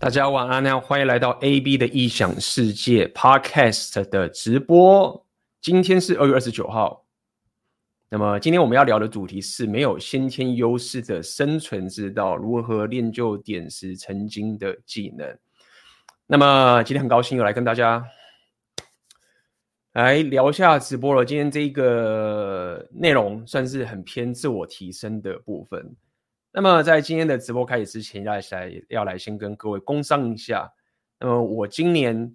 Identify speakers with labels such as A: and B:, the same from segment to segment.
A: 大家晚安，那欢迎来到 AB 的异想世界 Podcast 的直播。今天是二月二十九号。那么今天我们要聊的主题是没有先天优势的生存之道，如何练就点石成金的技能。那么今天很高兴又来跟大家来聊一下直播了。今天这个内容算是很偏自我提升的部分。那么在今天的直播开始之前，要来要来先跟各位工商一下。那么我今年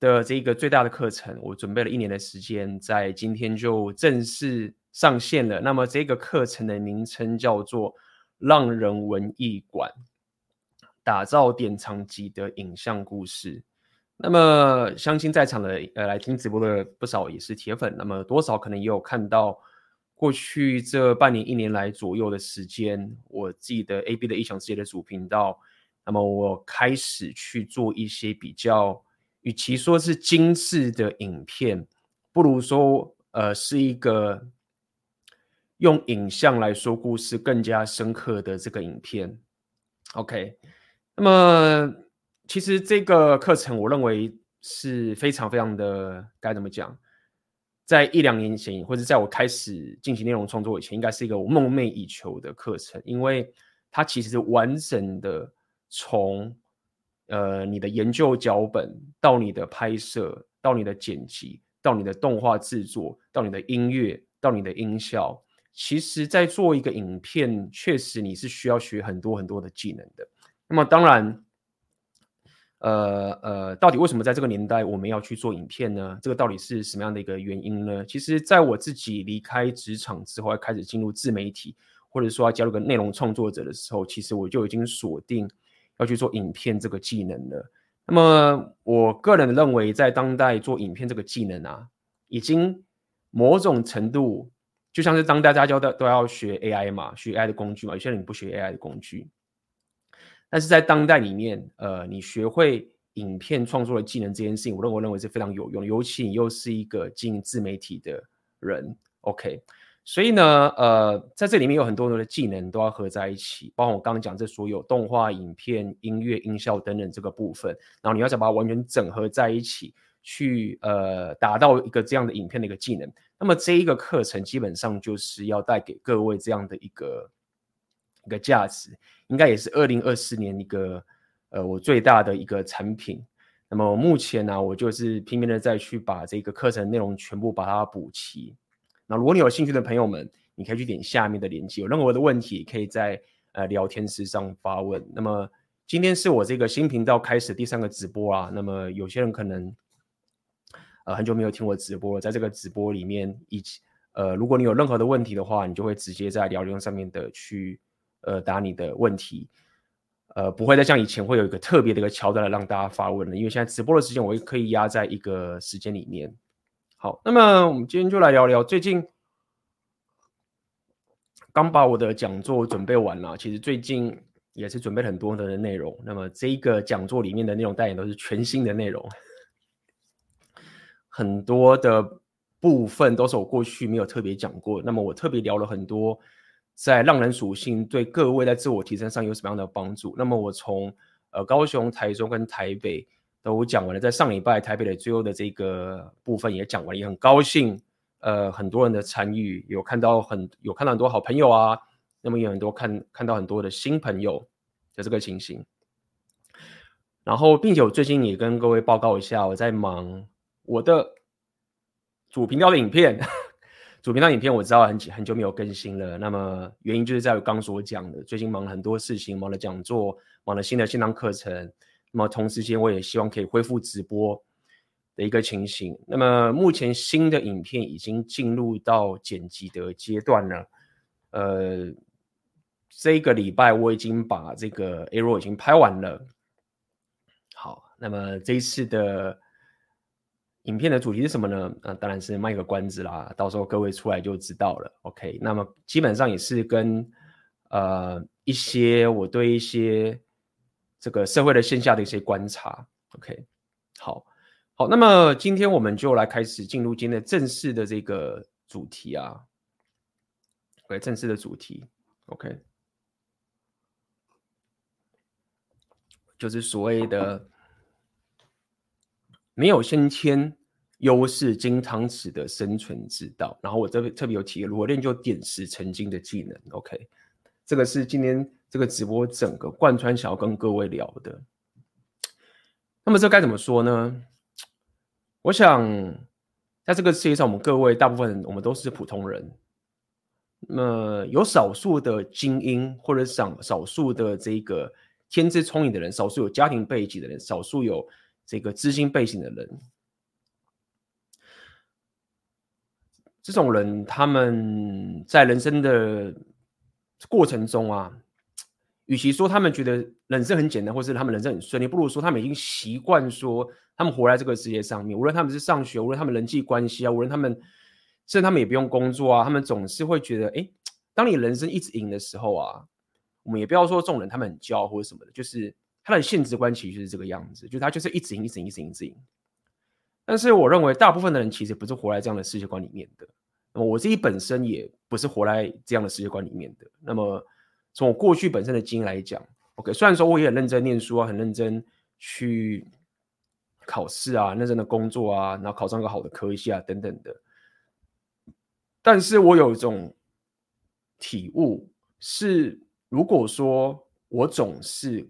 A: 的这个最大的课程，我准备了一年的时间，在今天就正式上线了。那么这个课程的名称叫做“浪人文艺馆”，打造典藏级的影像故事。那么相信在场的呃来听直播的不少也是铁粉，那么多少可能也有看到。过去这半年、一年来左右的时间，我自己的 AB 的异想世界的主频道，那么我开始去做一些比较，与其说是精致的影片，不如说呃是一个用影像来说故事更加深刻的这个影片。OK，那么其实这个课程我认为是非常非常的该怎么讲？在一两年前，或者在我开始进行内容创作以前，应该是一个我梦寐以求的课程，因为它其实完整的从呃你的研究脚本到你的拍摄，到你的剪辑，到你的动画制作，到你的音乐，到你的音效。其实，在做一个影片，确实你是需要学很多很多的技能的。那么，当然。呃呃，到底为什么在这个年代我们要去做影片呢？这个到底是什么样的一个原因呢？其实，在我自己离开职场之后，要开始进入自媒体，或者说要加入个内容创作者的时候，其实我就已经锁定要去做影片这个技能了。那么，我个人认为，在当代做影片这个技能啊，已经某种程度就像是当大家教的都要学 AI 嘛，学 AI 的工具嘛，有些人不学 AI 的工具。但是在当代里面，呃，你学会影片创作的技能这件事情，我认为我认为是非常有用，尤其你又是一个经营自媒体的人，OK，所以呢，呃，在这里面有很多的技能都要合在一起，包括我刚刚讲这所有动画、影片、音乐、音效等等这个部分，然后你要想把它完全整合在一起，去呃达到一个这样的影片的一个技能。那么这一个课程基本上就是要带给各位这样的一个。一个价值，应该也是二零二四年一个呃我最大的一个产品。那么目前呢、我就是拼命的再去把这个课程内容全部把它补齐。那如果你有兴趣的朋友们，你可以去点下面的链接，有任何的问题可以在呃聊天室上发问。那么今天是我这个新频道开始第三个直播啊。那么有些人可能呃很久没有听我直播，在这个直播里面，以及呃如果你有任何的问题的话，你就会直接在聊天上面的去。呃，答你的问题，呃，不会再像以前会有一个特别的一个桥段来让大家发问了，因为现在直播的时间我也可以压在一个时间里面。好，那么我们今天就来聊聊最近刚把我的讲座准备完了，其实最近也是准备很多的内容。那么这一个讲座里面的内容，当然都是全新的内容，很多的部分都是我过去没有特别讲过。那么我特别聊了很多。在浪人属性对各位在自我提升上有什么样的帮助？那么我从呃高雄、台中跟台北都讲完了，在上礼拜台北的最后的这个部分也讲完，也很高兴，呃很多人的参与，有看到很有看到很多好朋友啊，那么有很多看看到很多的新朋友的这个情形。然后，并且我最近也跟各位报告一下，我在忙我的主频道的影片。主频道影片我知道很很久没有更新了，那么原因就是在我刚所讲的，最近忙了很多事情，忙了讲座，忙了新的线上课程，那么同时间我也希望可以恢复直播的一个情形。那么目前新的影片已经进入到剪辑的阶段了，呃，这个礼拜我已经把这个 A r o 已经拍完了。好，那么这一次的。影片的主题是什么呢？呃，当然是卖个关子啦，到时候各位出来就知道了。OK，那么基本上也是跟呃一些我对一些这个社会的线下的一些观察。OK，好，好，那么今天我们就来开始进入今天的正式的这个主题啊。OK，正式的主题。OK，就是所谓的没有先天优势金汤匙的生存之道。然后我这边特别有提，如何练就点石成金的技能。OK，这个是今天这个直播整个贯穿想要跟各位聊的。那么这该怎么说呢？我想，在这个世界上，我们各位大部分，我们都是普通人。那么有少数的精英，或者少少数的这个天资聪颖的人，少数有家庭背景的人，少数有这个资金背景的人，这种人他们在人生的过程中啊，与其说他们觉得人生很简单，或是他们人生很顺利，不如说他们已经习惯说他们活在这个世界上面，无论他们是上学，无论他们人际关系啊，无论他们。甚至他们也不用工作啊，他们总是会觉得，哎，当你人生一直赢的时候啊，我们也不要说这种人他们很骄傲或者什么的，就是他的现实观其实就是这个样子，就他就是一直赢，一直赢，一直赢，一直赢。但是我认为大部分的人其实不是活在这样的世界观里面的。那么我自己本身也不是活在这样的世界观里面的。那么从我过去本身的经验来讲，OK，虽然说我也很认真念书啊，很认真去考试啊，认真的工作啊，然后考上一个好的科系啊，等等的。但是我有一种体悟，是如果说我总是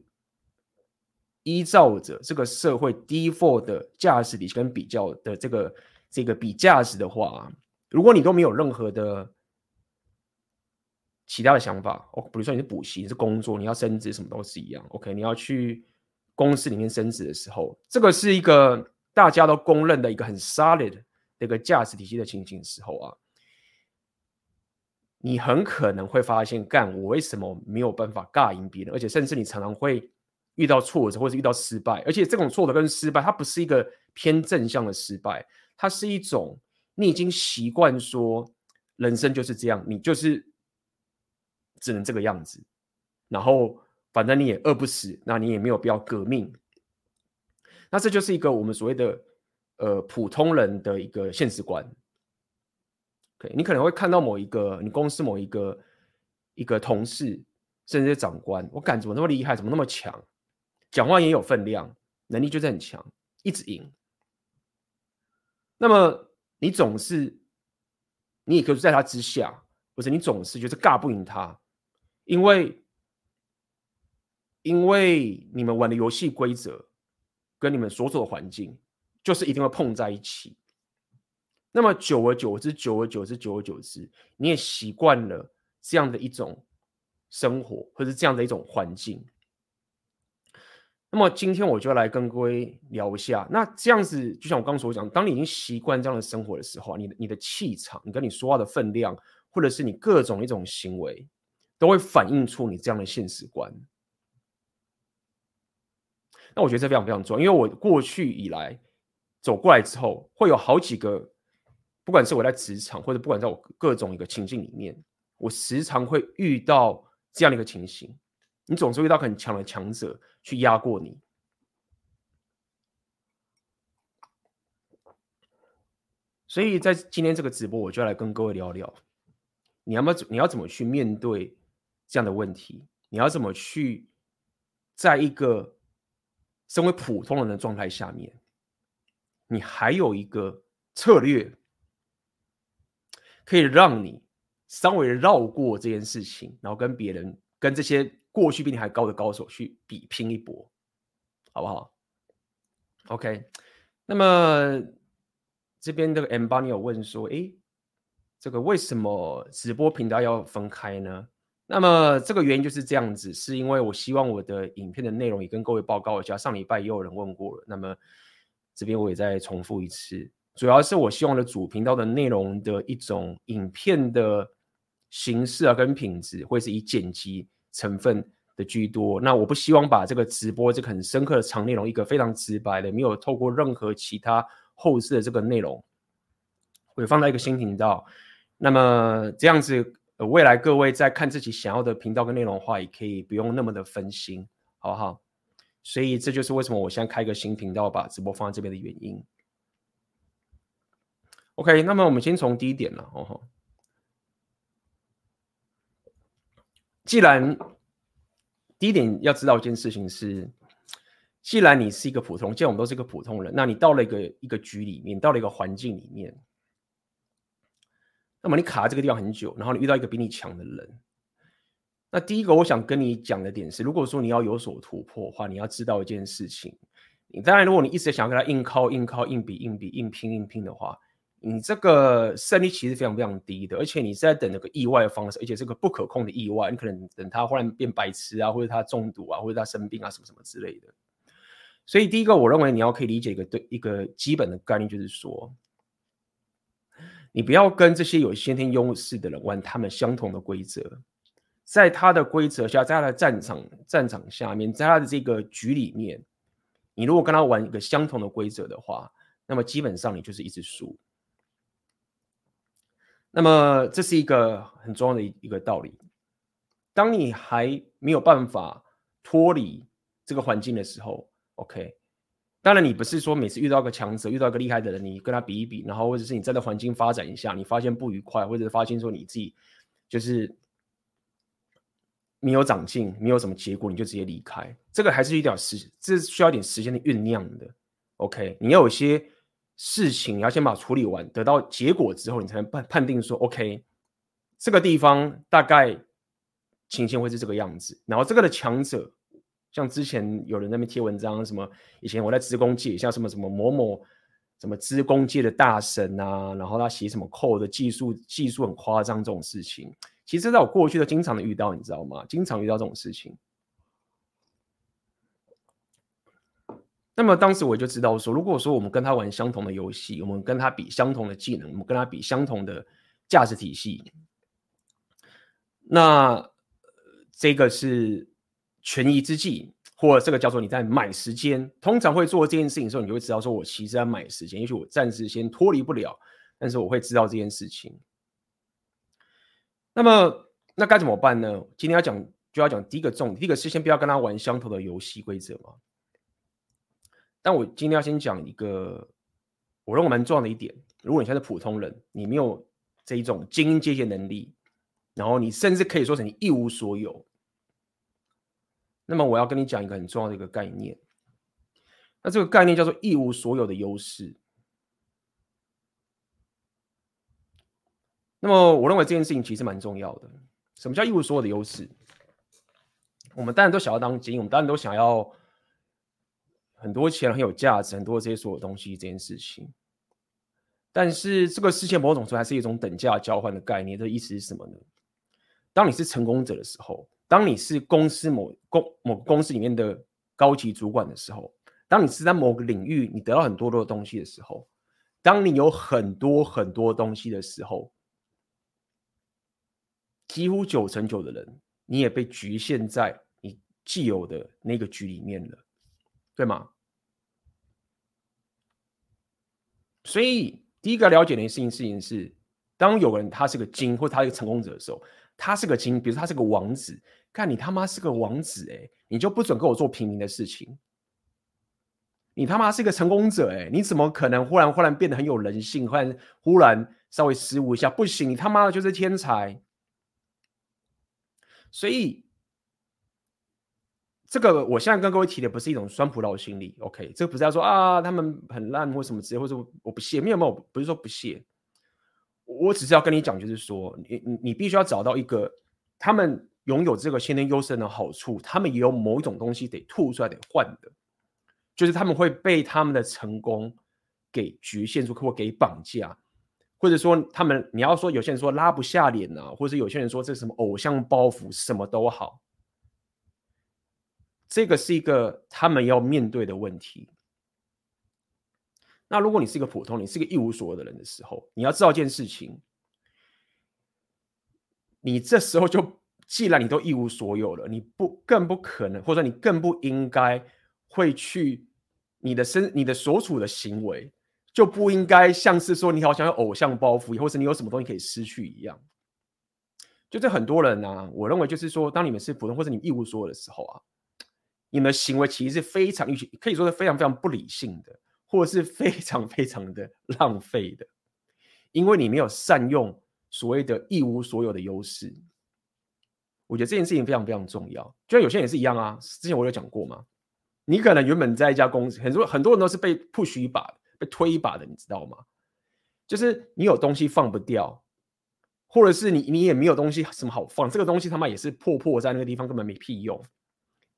A: 依照着这个社会 default 的价值体系跟比较的这个这个比价值的话，如果你都没有任何的其他的想法，哦，比如说你是补习，你是工作，你要升职，什么都是一样。OK，你要去公司里面升职的时候，这个是一个大家都公认的一个很 solid 的一个价值体系的情形的时候啊。你很可能会发现，干我为什么没有办法尬赢别人？而且甚至你常常会遇到挫折，或是遇到失败。而且这种挫折跟失败，它不是一个偏正向的失败，它是一种你已经习惯说人生就是这样，你就是只能这个样子。然后反正你也饿不死，那你也没有必要革命。那这就是一个我们所谓的呃普通人的一个现实观。你可能会看到某一个你公司某一个一个同事，甚至是长官，我感怎么那么厉害，怎么那么强，讲话也有分量，能力就是很强，一直赢。那么你总是，你也可以在他之下，或者你总是就是尬不赢他，因为因为你们玩的游戏规则跟你们所处的环境，就是一定会碰在一起。那么久而久之，久而久之，久而久之，你也习惯了这样的一种生活，或者这样的一种环境。那么今天我就来跟各位聊一下。那这样子，就像我刚所讲，当你已经习惯这样的生活的时候，你的你的气场，你跟你说话的分量，或者是你各种一种行为，都会反映出你这样的现实观。那我觉得这非常非常重要，因为我过去以来走过来之后，会有好几个。不管是我在职场，或者不管在我各种一个情境里面，我时常会遇到这样的一个情形。你总是遇到很强的强者去压过你，所以在今天这个直播，我就来跟各位聊聊，你要么你要怎么去面对这样的问题？你要怎么去在一个身为普通人的状态下面，你还有一个策略？可以让你稍微绕过这件事情，然后跟别人、跟这些过去比你还高的高手去比拼一搏，好不好？OK，那么这边这个 M 八你有问说，诶，这个为什么直播频道要分开呢？那么这个原因就是这样子，是因为我希望我的影片的内容也跟各位报告一下。上礼拜也有人问过了，那么这边我也再重复一次。主要是我希望的主频道的内容的一种影片的形式啊，跟品质会是以剪辑成分的居多。那我不希望把这个直播这个很深刻的长内容，一个非常直白的，没有透过任何其他后置的这个内容，会放在一个新频道。那么这样子，未来各位在看自己想要的频道跟内容的话，也可以不用那么的分心，好不好？所以这就是为什么我现在开一个新频道，把直播放在这边的原因。OK，那么我们先从第一点了哦。既然第一点要知道一件事情是，既然你是一个普通，既然我们都是一个普通人，那你到了一个一个局里面，到了一个环境里面，那么你卡在这个地方很久，然后你遇到一个比你强的人，那第一个我想跟你讲的点是，如果说你要有所突破的话，你要知道一件事情。你当然，如果你一直想要跟他硬靠、硬靠、硬比、硬比、硬拼、硬拼的话，你这个胜率其实非常非常低的，而且你是在等那个意外的方式，而且是个不可控的意外，你可能等他忽然变白痴啊，或者他中毒啊，或者他生病啊，什么什么之类的。所以，第一个，我认为你要可以理解一个对一个基本的概念，就是说，你不要跟这些有先天优势的人玩他们相同的规则，在他的规则下，在他的战场战场下面，在他的这个局里面，你如果跟他玩一个相同的规则的话，那么基本上你就是一直输。那么这是一个很重要的一个道理。当你还没有办法脱离这个环境的时候，OK，当然你不是说每次遇到一个强者，遇到一个厉害的人，你跟他比一比，然后或者是你在这环境发展一下，你发现不愉快，或者是发现说你自己就是没有长进，没有什么结果，你就直接离开。这个还是一点时，这需要一点时间的酝酿的。OK，你要有些事情，你要先把处理完，得到结果之后，你才能判判定说，OK，这个地方大概情形会是这个样子，然后这个的强者。像之前有人在那边贴文章，什么以前我在资工界，像什么什么某某什么资工界的大神啊，然后他写什么酷的技术技术很夸张这种事情，其实在我过去都经常的遇到，你知道吗？经常遇到这种事情。那么当时我就知道说，如果说我们跟他玩相同的游戏，我们跟他比相同的技能，我们跟他比相同的价值体系，那这个是。权宜之计，或者这个叫做你在买时间。通常会做这件事情的时候，你就会知道说，我其实在买时间。也许我暂时先脱离不了，但是我会知道这件事情。那么，那该怎么办呢？今天要讲，就要讲第一个重点。第一个是先不要跟他玩相同的游戏规则嘛。但我今天要先讲一个我认为蛮重要的一点：如果你现在是普通人，你没有这一种精英阶级能力，然后你甚至可以说成你一无所有。那么我要跟你讲一个很重要的一个概念，那这个概念叫做一无所有的优势。那么我认为这件事情其实蛮重要的。什么叫一无所有的优势？我们当然都想要当精英，我们当然都想要很多钱、很有价值、很多这些所有东西这件事情。但是这个世界某种程度还是一种等价交换的概念。这意思是什么呢？当你是成功者的时候。当你是公司某公某个公司里面的高级主管的时候，当你是在某个领域你得到很多多的东西的时候，当你有很多很多东西的时候，几乎九成九的人你也被局限在你既有的那个局里面了，对吗？所以第一个了解的一件事情是，当有人他是个精或他是个成功者的时候，他是个精，比如他是个王子。看你他妈是个王子哎，你就不准跟我做平民的事情。你他妈是个成功者哎，你怎么可能忽然忽然变得很有人性，忽然忽然稍微失误一下？不行，你他妈的就是天才。所以，这个我现在跟各位提的不是一种酸葡萄心理，OK？这不是要说啊他们很烂或什么之类，或者我不屑，没有没有，不是说不屑，我只是要跟你讲，就是说你你你必须要找到一个他们。拥有这个先天优势的好处，他们也有某一种东西得吐出来得换的，就是他们会被他们的成功给局限住或给绑架，或者说他们你要说有些人说拉不下脸啊，或者有些人说这是什么偶像包袱，什么都好，这个是一个他们要面对的问题。那如果你是一个普通，你是一个一无所有的人的时候，你要知道一件事情，你这时候就。既然你都一无所有了，你不更不可能，或者你更不应该会去你的身、你的所处的行为就不应该像是说你好像有偶像包袱，或是你有什么东西可以失去一样。就这很多人呢、我认为就是说，当你们是普通或者你一无所有的时候啊，你们的行为其实是非常可以说是非常非常不理性的，或者是非常非常的浪费的，因为你没有善用所谓的一无所有的优势。我觉得这件事情非常非常重要，就像有些人也是一样啊。之前我有讲过嘛，你可能原本在一家公司，很多很多人都是被 push 一把，被推一把的，你知道吗？就是你有东西放不掉，或者是你你也没有东西什么好放，这个东西他妈也是破破在那个地方，根本没屁用，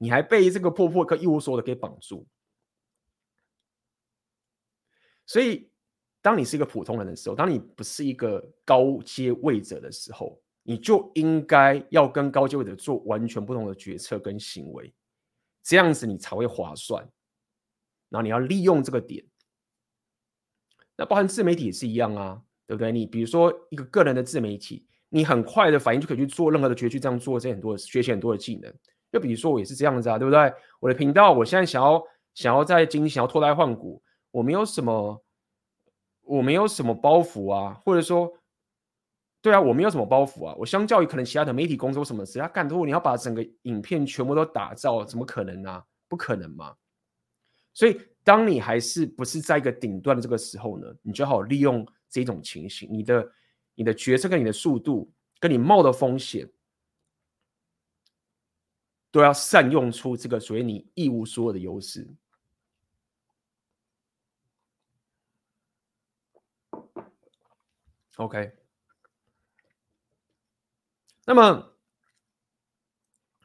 A: 你还被这个破破跟一无所有的给绑住。所以，当你是一个普通人的时候，当你不是一个高阶位者的时候，你就应该要跟高阶位者做完全不同的决策跟行为，这样子你才会划算。然后你要利用这个点。那包含自媒体也是一样啊，对不对？你比如说一个个人的自媒体，你很快的反应就可以去做任何的决去这样做这很多的学习很多的技能。就比如说我也是这样子啊，对不对？我的频道，我现在想要想要在经营想要脱胎换骨，我没有什么，我没有什么包袱啊，或者说，对啊，我没有什么包袱啊。我相较于可能其他的媒体工作什么事，他干多，你要把整个影片全部都打造，怎么可能啊？不可能嘛。所以。当你还是不是在一个顶端的这个时候呢，你就好利用这种情形，你的你的决策跟你的速度，跟你冒的风险，都要善用出这个所谓你一无所有的优势。OK，那么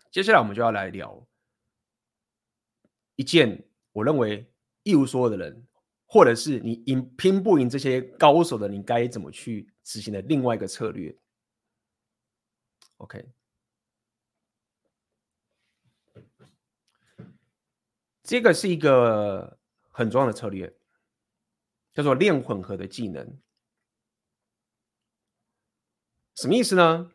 A: 接下来我们就要来聊一件我认为。一无所有的人，或者是你赢拼不赢这些高手的，你该怎么去执行的另外一个策略？OK，这个是一个很重要的策略，叫做练混合的技能。什么意思呢？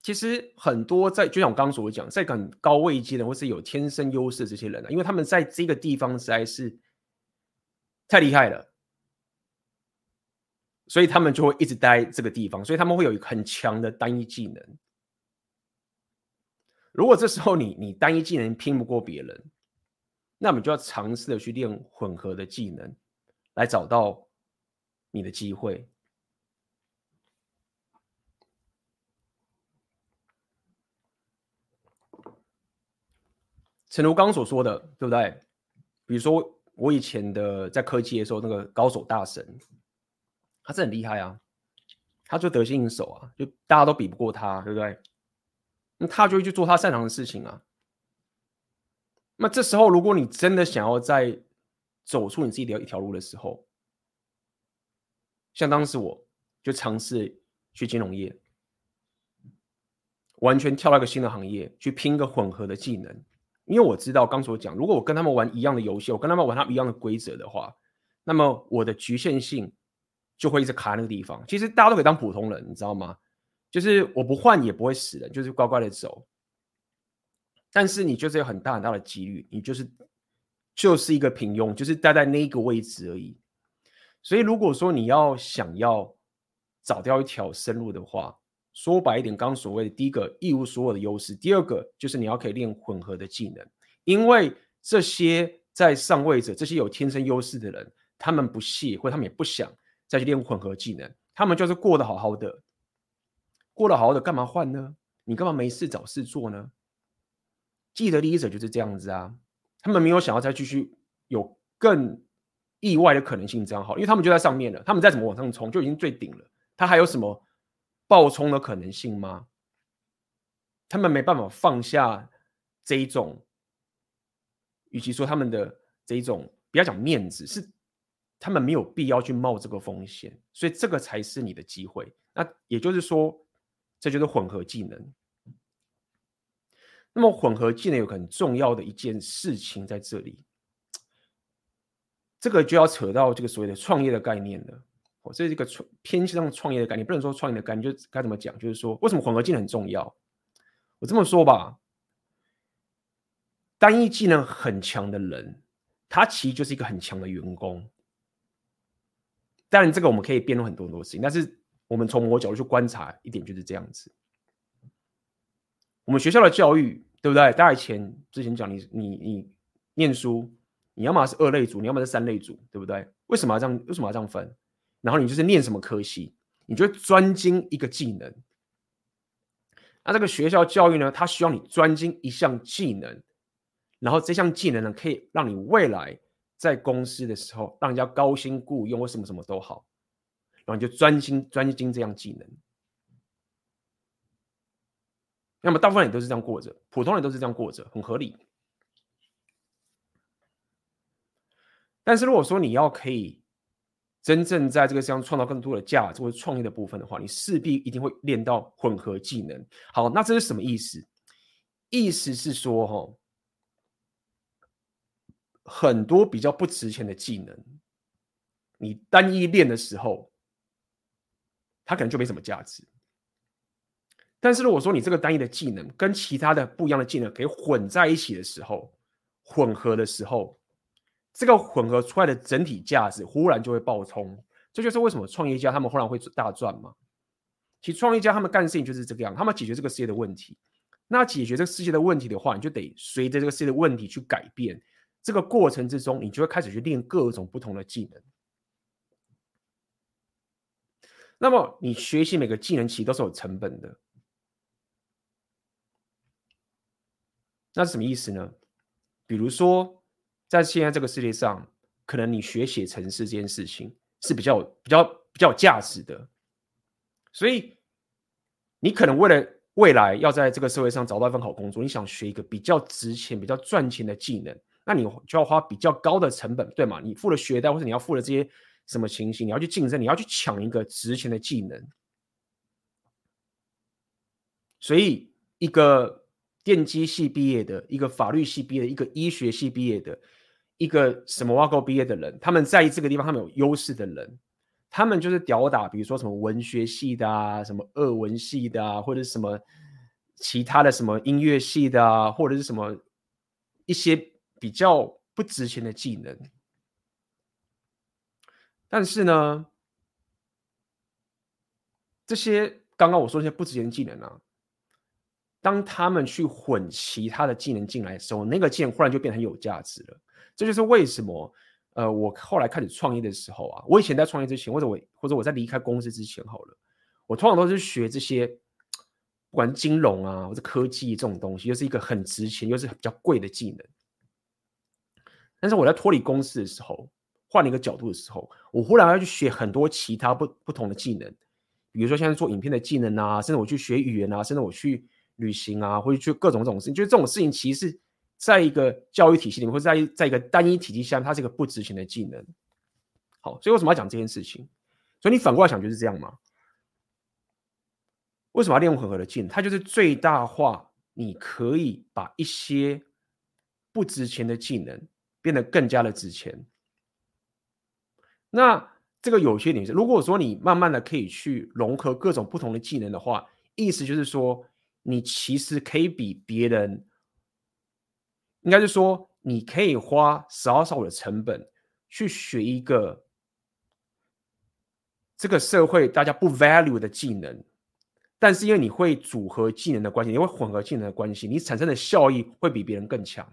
A: 其实很多在，就像我刚刚所讲，在很高位阶的或是有天生优势的这些人呢，因为他们在这个地方实在是太厉害了，所以他们就会一直待这个地方，所以他们会有一个很强的单一技能。如果这时候你你单一技能拼不过别人，那么就要尝试的去练混合的技能，来找到你的机会。诚如刚刚所说的，对不对？比如说我以前的在科技的时候，那个高手大神，他是很厉害啊，他就得心应手啊，就大家都比不过他，对不对？那他就会去做他擅长的事情啊。那这时候，如果你真的想要在走出你自己的一条路的时候，像当时我就尝试去金融业，完全跳到一个新的行业，去拼一个混合的技能。因为我知道，刚所讲，如果我跟他们玩一样的游戏，我跟他们玩他们一样的规则的话，那么我的局限性就会一直卡在那个地方。其实大家都可以当普通人，你知道吗？就是我不换也不会死人，就是乖乖的走。但是你就是有很大很大的几率，你就是就是一个平庸，就是待在那一个位置而已。所以如果说你要想要找掉一条生路的话，说白一点，刚刚所谓的第一个一无所有的优势，第二个就是你要可以练混合的技能，因为这些在上位者，这些有天生优势的人，他们不屑或他们也不想再去练混合技能，他们就是过得好好的，过得好好的，干嘛换呢？你干嘛没事找事做呢？既得利益者就是这样子啊，他们没有想要再继续有更意外的可能性这样好，因为他们就在上面了，他们再怎么往上冲就已经最顶了，他还有什么？爆冲的可能性吗？他们没办法放下这一种，与其说他们的这一种，不要讲面子，是他们没有必要去冒这个风险，所以这个才是你的机会。那也就是说，这就是混合技能。那么混合技能有很重要的一件事情在这里，这个就要扯到这个所谓的创业的概念了。这是一个创偏向创业的概念，不能说创业的概念，就该怎么讲？就是说，为什么混合技能很重要？我这么说吧，单一技能很强的人，他其实就是一个很强的员工。当然，这个我们可以辩论很多很多事情，但是我们从某个角度去观察一点，就是这样子。我们学校的教育，对不对？大家以前之前讲，你你你念书，你要么是二类组，你要么是三类组，对不对？为什么要这样？为什么要这样分？然后你就是念什么科系，你就专精一个技能。那这个学校教育呢，它需要你专精一项技能，然后这项技能呢，可以让你未来在公司的时候，让人家高薪雇佣或什么什么都好，然后你就专心专精这样技能。那么大部分人都是这样过着，普通人都是这样过着，很合理。但是如果说你要可以真正在这个世界上创造更多的价值或者创业的部分的话，你势必一定会练到混合技能。好，那这是什么意思？意思是说，哈，很多比较不值钱的技能，你单一练的时候，它可能就没什么价值。但是如果说你这个单一的技能跟其他的不一样的技能可以混在一起的时候，混合的时候，这个混合出来的整体价值忽然就会爆冲。这就是为什么创业家他们忽然会大赚嘛。其实创业家他们干的事情就是这个样，他们解决这个世界的问题。那解决这个世界的问题的话，你就得随着这个世界的问题去改变。这个过程之中，你就会开始去练各种不同的技能。那么你学习每个技能其实都是有成本的。那是什么意思呢？比如说，在现在这个世界上，可能你学写程式这件事情是比较比较比较有价值的，所以你可能为了未来要在这个社会上找到一份好工作，你想学一个比较值钱、比较赚钱的技能，那你就要花比较高的成本，对吗？你付了学贷，或者你要付了这些什么情形，你要去竞争，你要去抢一个值钱的技能，所以一个。电机系毕业的，一个法律系毕业的，一个医学系毕业的，一个什么挖沟毕业的人，他们在这个地方他们有优势的人，他们就是吊打，比如说什么文学系的啊，什么俄文系的啊，或者是什么其他的什么音乐系的啊，或者是什么一些比较不值钱的技能。但是呢，这些刚刚我说这些不值钱的技能啊。当他们去混其他的技能进来的时候，那个技能忽然就变得很有价值了。这就是为什么，呃，我后来开始创业的时候啊，我以前在创业之前，或者我或者我在离开公司之前，好了，我通常都是学这些，不管金融啊或者科技这种东西，又是一个很值钱又是比较贵的技能。但是我在脱离公司的时候，换了一个角度的时候，我忽然要去学很多其他不不同的技能，比如说现在做影片的技能啊，甚至我去学语言啊，甚至我去。旅行啊，或者去各种这种事情，就是这种事情，其实在一个教育体系里面，或者在在一个单一体系下，它是一个不值钱的技能。好，所以为什么要讲这件事情？所以你反过来想就是这样吗？为什么要练混合的技能？它就是最大化，你可以把一些不值钱的技能变得更加的值钱。那这个有些点是，如果说你慢慢的可以去融合各种不同的技能的话，意思就是说。你其实可以比别人，应该是说，你可以花少少的成本去学一个这个社会大家不 value 的技能，但是因为你会组合技能的关系，你会混合技能的关系，你产生的效益会比别人更强，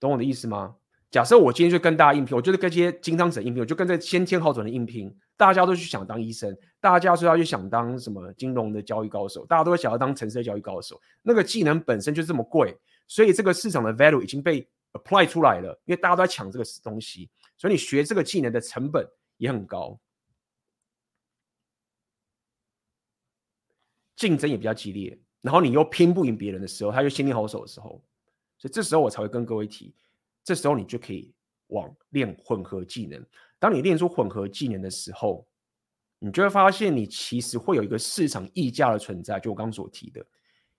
A: 懂我的意思吗？假设我今天就跟大家应聘，我就是跟这些金汤匙应聘，我就跟这先天好准的应聘。大家都去想当医生，大家说要去想当什么金融的交易高手，大家都会想要当城市的交易高手。那个技能本身就这么贵，所以这个市场的 value 已经被 apply 出来了，因为大家都在抢这个东西，所以你学这个技能的成本也很高，竞争也比较激烈。然后你又拼不赢别人的时候，他又先天好手的时候，所以这时候我才会跟各位提，这时候你就可以往练混合技能。当你练出混合技能的时候，你就会发现你其实会有一个市场溢价的存在。就我刚所提的，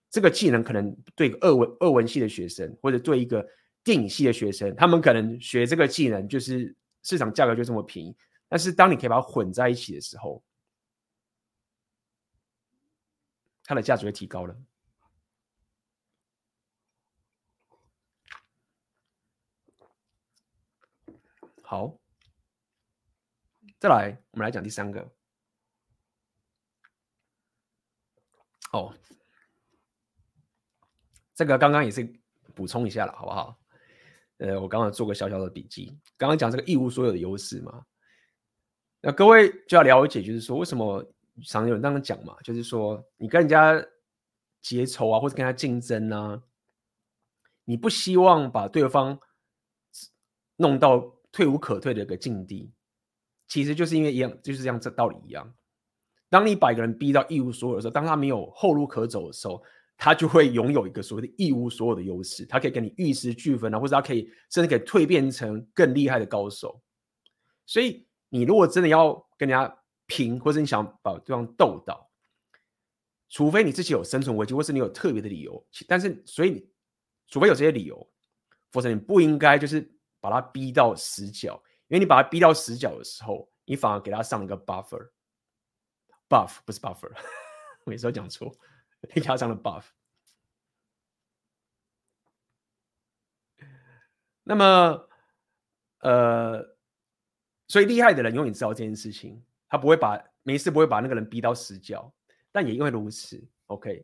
A: 这个技能可能对个二文二文系的学生，或者对一个电影系的学生，他们可能学这个技能就是市场价格就这么便宜。但是当你可以把它混在一起的时候，它的价值会提高了。好。再来，我们来讲第三个。哦，这个刚刚也是补充一下了，好不好？呃，我刚刚做个小小的笔记。刚刚讲这个一无所有的优势嘛，那各位就要了解，就是说为什么常有人这样讲嘛？就是说你跟人家结仇啊，或者跟他竞争啊，你不希望把对方弄到退无可退的一个境地，其实就是因为一样，就是这样，这道理一样。当你把一个人逼到一无所有的时候，当他没有后路可走的时候，他就会拥有一个所谓的一无所有的优势，他可以跟你玉石俱焚啊，或者他可以甚至可以蜕变成更厉害的高手。所以，你如果真的要跟人家拼，或者你想把对方斗倒，除非你自己有生存危机，或是你有特别的理由。但是，所以你除非有这些理由，否则你不应该就是把他逼到死角。因为你把他逼到死角的时候，你反而给他上了一个 buffer，buff 不是 buffer，我有时候讲错，你给他上了 buff。那么，呃。所以厉害的人永远知道这件事情，他不会把没事不会把那个人逼到死角。但也因为如此，OK，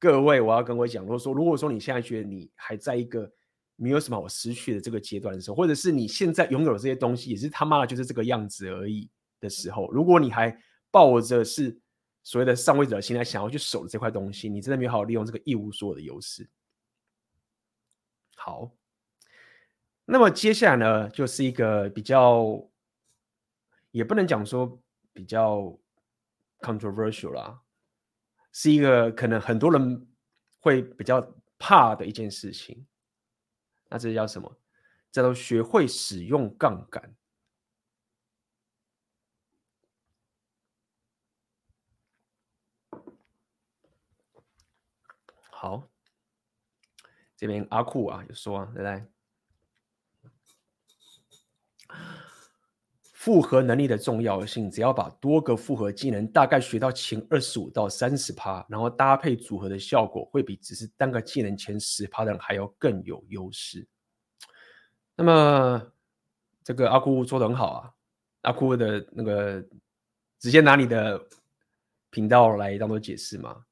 A: 各位，我要跟我讲，如果说如果说你现在觉得你还在一个没有什么我失去的这个阶段的时候，或者是你现在拥有的这些东西也是他妈的就是这个样子而已的时候，如果你还抱着是所谓的上位者心态想要去守这块东西，你真的没有好好利用这个一无所有的优势。好，那么接下来呢，就是一个比较。也不能讲说比较 controversial 啦，是一个可能很多人会比较怕的一件事情。那这叫什么？叫做学会使用杠杆。好，这边阿库啊有说啊，来来。复合能力的重要性，只要把多个复合技能大概学到前二十五到三十趴，然后搭配组合的效果，会比只是单个技能前十趴的人还要更有优势。那么，这个阿库说的很好啊，阿库的那个直接拿你的频道来当做解释嘛，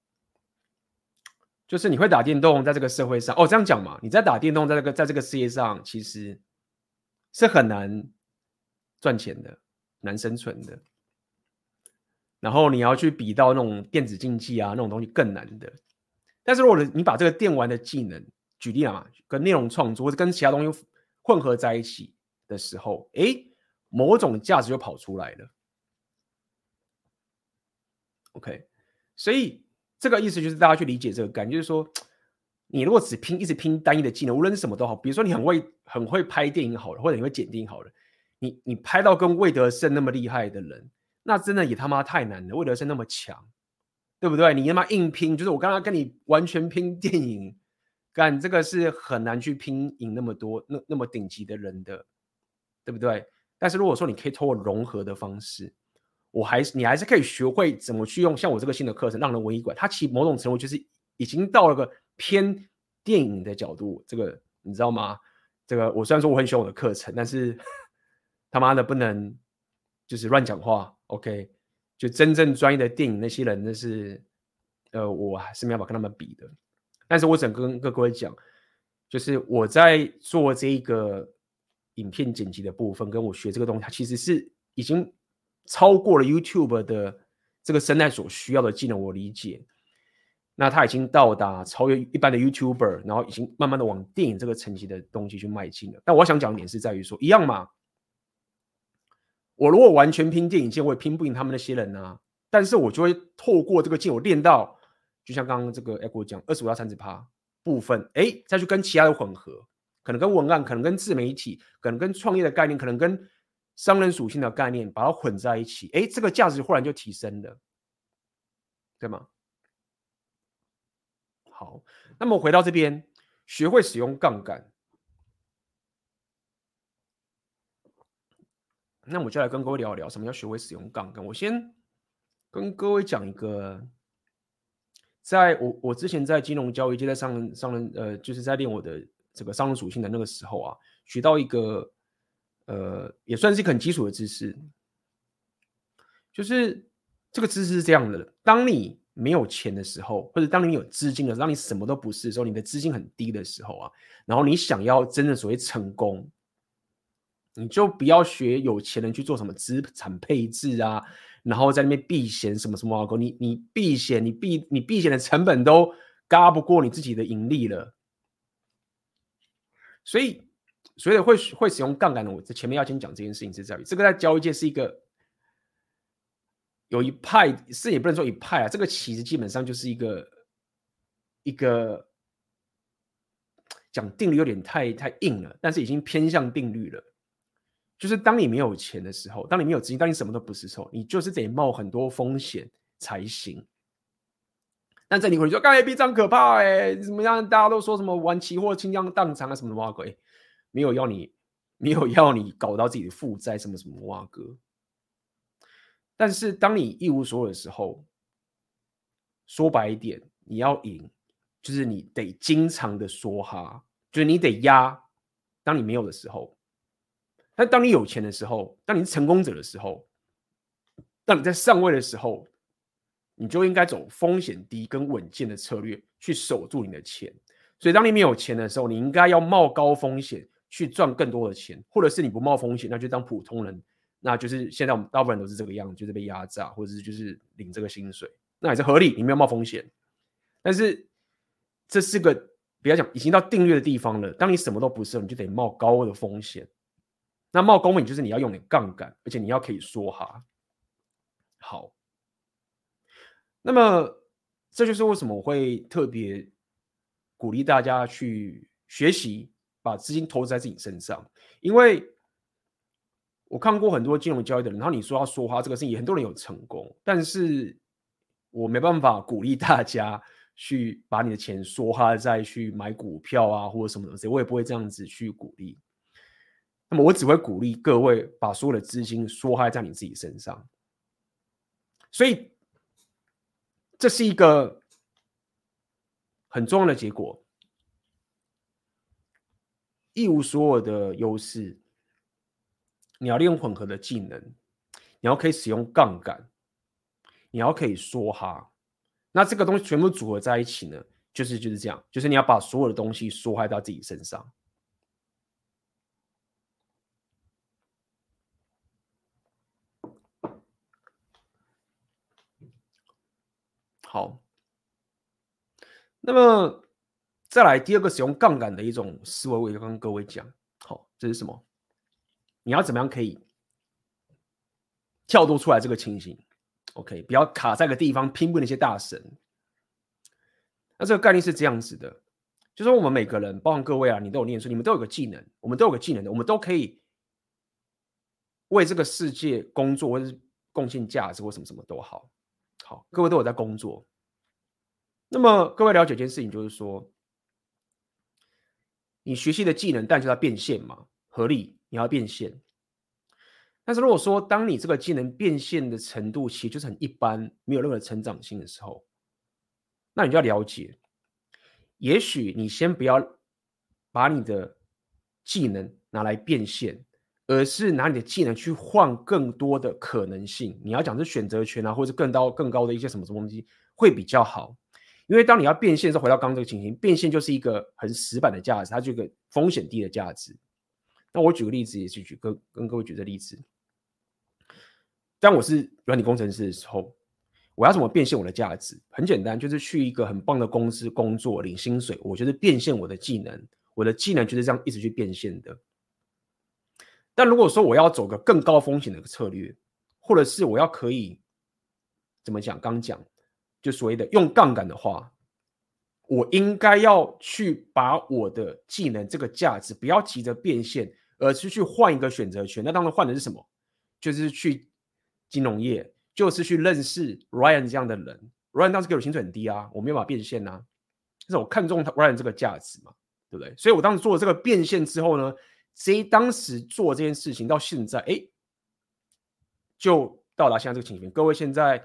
A: 就是你会打电动，在这个社会上，哦，这样讲嘛，你在打电动，在这个在这个世界上，其实是很难。赚钱的难生存的，然后你要去比到那种电子竞技啊，那种东西更难的。但是如果你把这个电玩的技能举例啊，跟内容创作或者跟其他东西混合在一起的时候，诶，某种价值就跑出来了。OK，所以这个意思就是大家去理解这个概念，就是说，你如果只拼一直拼单一的技能，无论是什么都好，比如说你很会很会拍电影好了，或者你会剪电影好了。你你拍到跟魏德胜那么厉害的人，那真的也他妈太难了。魏德胜那么强，对不对？你他妈硬拼，就是我刚刚跟你完全拼电影，干这个是很难去拼赢那么多那那么顶级的人的，对不对？但是如果说你可以通过融合的方式，我还是你还是可以学会怎么去用像我这个新的课程《浪人文艺馆》，它其实某种程度就是已经到了个偏电影的角度。这个你知道吗？这个我虽然说我很喜欢我的课程，但是。他妈的不能就是乱讲话，OK？就真正专业的电影那些人，那是呃，我还是没办法跟他们比的。但是我想跟各位讲，就是我在做这个影片剪辑的部分，跟我学这个东西，它其实是已经超过了 YouTube 的这个生态所需要的技能。我理解，那它已经到达超越一般的 YouTuber，然后已经慢慢的往电影这个层级的东西去迈进了。但我想讲的点是在于说，一样嘛。我如果完全拼电影界，我也拼不赢他们那些人啊。但是我就会透过这个剑，我练到，就像刚刚这个 Echo 讲，二十五到三十趴部分，哎，再去跟其他的混合，可能跟文案，可能跟自媒体，可能跟创业的概念，可能跟商人属性的概念，把它混在一起，哎，这个价值忽然就提升了，对吗？好，那么回到这边，学会使用杠杆。那我就来跟各位聊一聊什么叫学会使用杠杆。我先跟各位讲一个，在我我之前在金融交易就在商人商人呃，就是在练我的这个商人属性的那个时候啊，学到一个呃，也算是一个很基础的知识，就是这个知识是这样的：当你没有钱的时候，或者当你有资金的时候，当你什么都不是的时候，你的资金很低的时候啊，然后你想要真正所谓成功。你就不要学有钱人去做什么资产配置啊，然后在那边避险什么什么啊，你你避险，你避你避险的成本都嘎不过你自己的盈利了。所以，所以会会使用杠杆的，我在前面要先讲这件事情是在于，这个在交易界是一个有一派，是也不能说一派啊，这个其实基本上就是一个一个讲定律有点太太硬了，但是已经偏向定律了。就是当你没有钱的时候，当你没有资金，当你什么都不是时候，你就是得冒很多风险才行。但这里会说，刚才非常可怕哎，怎么样？大家都说什么玩期货倾家荡产啊，什么什么鬼？没有要你，没有要你搞到自己的负债，什么什么哇哥。但是当你一无所有的时候，说白一点，你要赢，就是你得经常的梭哈，就是你得压。当你没有的时候，但当你有钱的时候，当你是成功者的时候，当你在上位的时候。你就应该走风险低跟稳健的策略去守住你的钱。所以，当你没有钱的时候，你应该要冒高风险去赚更多的钱，或者是你不冒风险，那就当普通人，那就是现在我们大部分人都是这个样子，就是被压榨，或者是就是领这个薪水，那也是合理，你没有冒风险。但是这是个比较讲已经到定律的地方了。当你什么都不是，你就得冒高的风险。那冒高风险就是你要用点杠杆，而且你要可以说哈。好。那么，这就是为什么我会特别鼓励大家去学习，把资金投资在自己身上。因为我看过很多金融交易的人，然后你说要梭哈这个事情，很多人有成功，但是我没办法鼓励大家去把你的钱说哈再去买股票啊，或者什么东西，我也不会这样子去鼓励。那么，我只会鼓励各位把所有的资金梭哈在你自己身上。所以。这是一个很重要的结果。一无所有的优势，你要利用混合的技能，你要可以使用杠杆，你要可以梭哈。那这个东西全部组合在一起呢，就是就是这样，就是你要把所有的东西梭哈到自己身上。好，那么再来第二个使用杠杆的一种思维，我也跟各位讲。好，这是什么？你要怎么样可以跳脱出来这个情形？OK，不要卡在个地方拼不那些大神。那这个概念是这样子的，就说我们每个人，包括各位啊，你都有念书，你们都有个技能，我们都有个技能的，我们都可以为这个世界工作，或者是贡献价值，或什么什么都好。各位都有在工作。那么各位了解一件事情，就是说，你学习的技能，但就要变现嘛，合理，你要变现。但是如果说，当你这个技能变现的程度其实就是很一般，没有任何成长性的时候，那你就要了解，也许你先不要把你的技能拿来变现。而是拿你的技能去换更多的可能性。你要讲是选择权啊，或者更高更高的一些什么什么东西会比较好。因为当你要变现的时候，回到刚刚这个情形，变现就是一个很死板的价值，它就一个风险低的价值。那我举个例子，也是举跟跟各位举这个例子。当我是软体工程师的时候，我要怎么变现我的价值？很简单，就是去一个很棒的公司工作，领薪水。我觉得变现我的技能，我的技能就是这样一直去变现的。但如果说我要走个更高风险的策略，或者是我要可以怎么讲？刚讲就所谓的用杠杆的话，我应该要去把我的技能这个价值不要急着变现，而是去换一个选择权。那当然换的是什么？就是去金融业，就是去认识 Ryan 这样的人。Ryan 当时给我薪水很低啊，我没有办法变现啊，但是我看中他 Ryan 这个价值嘛，对不对？所以我当时做了这个变现之后呢，所以当时做这件事情到现在，哎，就到达现在这个情形。各位现在，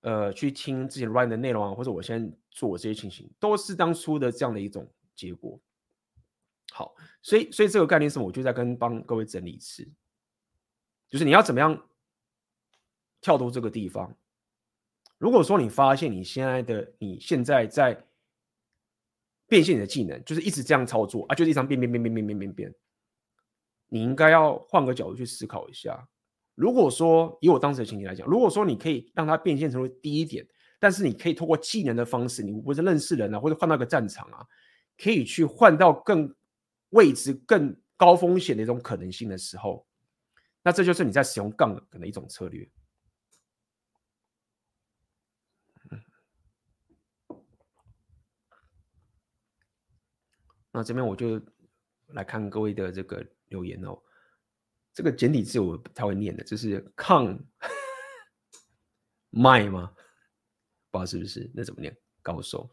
A: 呃，去听之前 Ryan 的内容啊，或者我现在做这些情形，都是当初的这样的一种结果。好，所以，所以这个概念是什么？我就在跟帮各位整理一次，就是你要怎么样跳脱这个地方。如果说你发现你现在的你现在在变现你的技能，就是一直这样操作啊，就是一直变变变变变变变变。你应该要换个角度去思考一下。如果说以我当时的情形来讲，如果说你可以让它变现成为低一点，但是你可以通过技能的方式，你不是认识人啊，或者换到个战场啊，可以去换到更未知、更高风险的一种可能性的时候，那这就是你在使用杠杆的一种策略。那这边我就来看各位的这个留言哦。这个简体字我不太会念的，就是抗卖吗？不知道是不是？那怎么念？高手。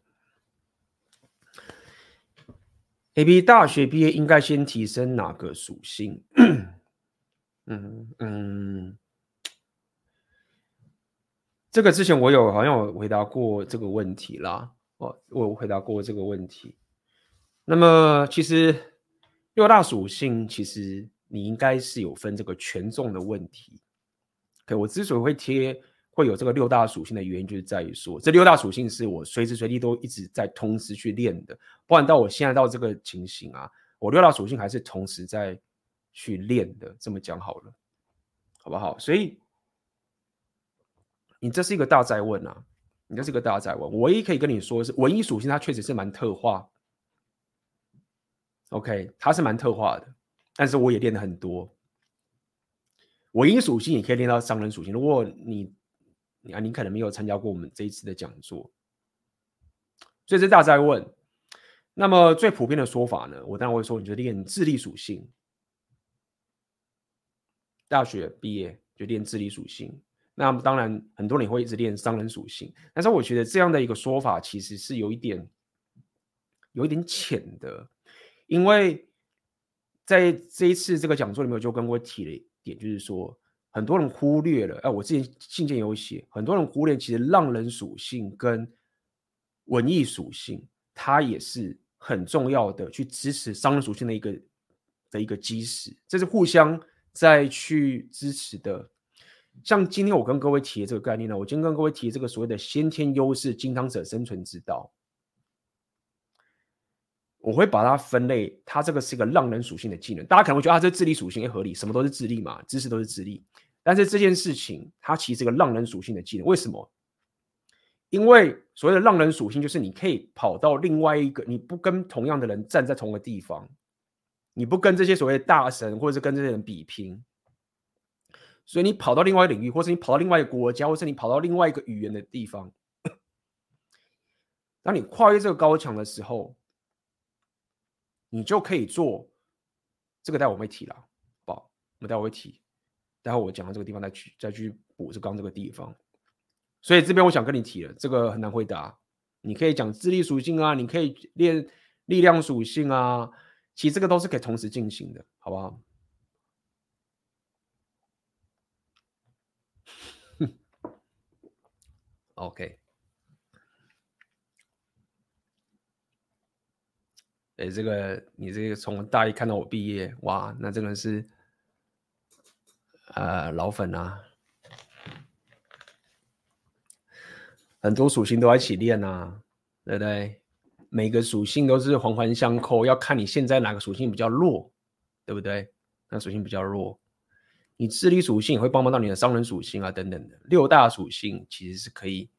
A: AB 大学毕业应该先提升哪个属性？嗯嗯，这个之前我有好像有回答过这个问题啦。哦，我有回答过这个问题。那么其实六大属性，其实你应该是有分这个权重的问题。可我之所以会贴会有这个六大属性的原因，就是在于说，这六大属性是我随时随地都一直在同时去练的。不然到我现在到这个情形啊，我六大属性还是同时在去练的。这么讲好了，好不好？所以你这是一个大灾问啊，你这是一个大灾问。唯一可以跟你说的是，文艺属性它确实是蛮特化。OK，它是蛮特化的，但是我也练的很多。文艺属性也可以练到商人属性。如果你啊，你可能没有参加过我们这一次的讲座，所以这大家在问。那么最普遍的说法呢，我当然会说，你就练智力属性。大学毕业就练智力属性。那么当然，很多人会一直练商人属性，但是我觉得这样的一个说法其实是有一点有一点浅的。因为在这一次这个讲座里面，就跟我提了一点，就是说很多人忽略了，哎，我之前信件有写，很多人忽略其实浪人属性跟文艺属性，它也是很重要的去支持商人属性的一个的一个基石，这是互相在去支持的。像今天我跟各位提的这个概念呢，我今天跟各位提这个所谓的先天优势金汤者生存之道。我会把它分类，它这个是一个浪人属性的技能。大家可能会觉得啊，这智力属性也合理，什么都是智力嘛，知识都是智力。但是这件事情，它其实是个浪人属性的技能。为什么？因为所谓的浪人属性，就是你可以跑到另外一个，你不跟同样的人站在同一个地方，你不跟这些所谓的大神，或者是跟这些人比拼，所以你跑到另外一个领域，或是你跑到另外一个国家，或是你跑到另外一个语言的地方，当你跨越这个高墙的时候。你就可以做这个，待会我会提了，好？我们待会会提，待会我讲到这个地方再去再去补这刚这个地方。所以这边我想跟你提了，这个很难回答。你可以讲智力属性啊，你可以练力量属性啊，其实这个都是可以同时进行的，好不好？OK。哎，这个你这个从大一看到我毕业，哇，那真的是，呃，老粉啊，很多属性都要一起练啊，对不对？每个属性都是环环相扣，要看你现在哪个属性比较弱，对不对？那属性比较弱，你智力属性会帮忙到你的商人属性啊，等等的，六大属性其实是可以，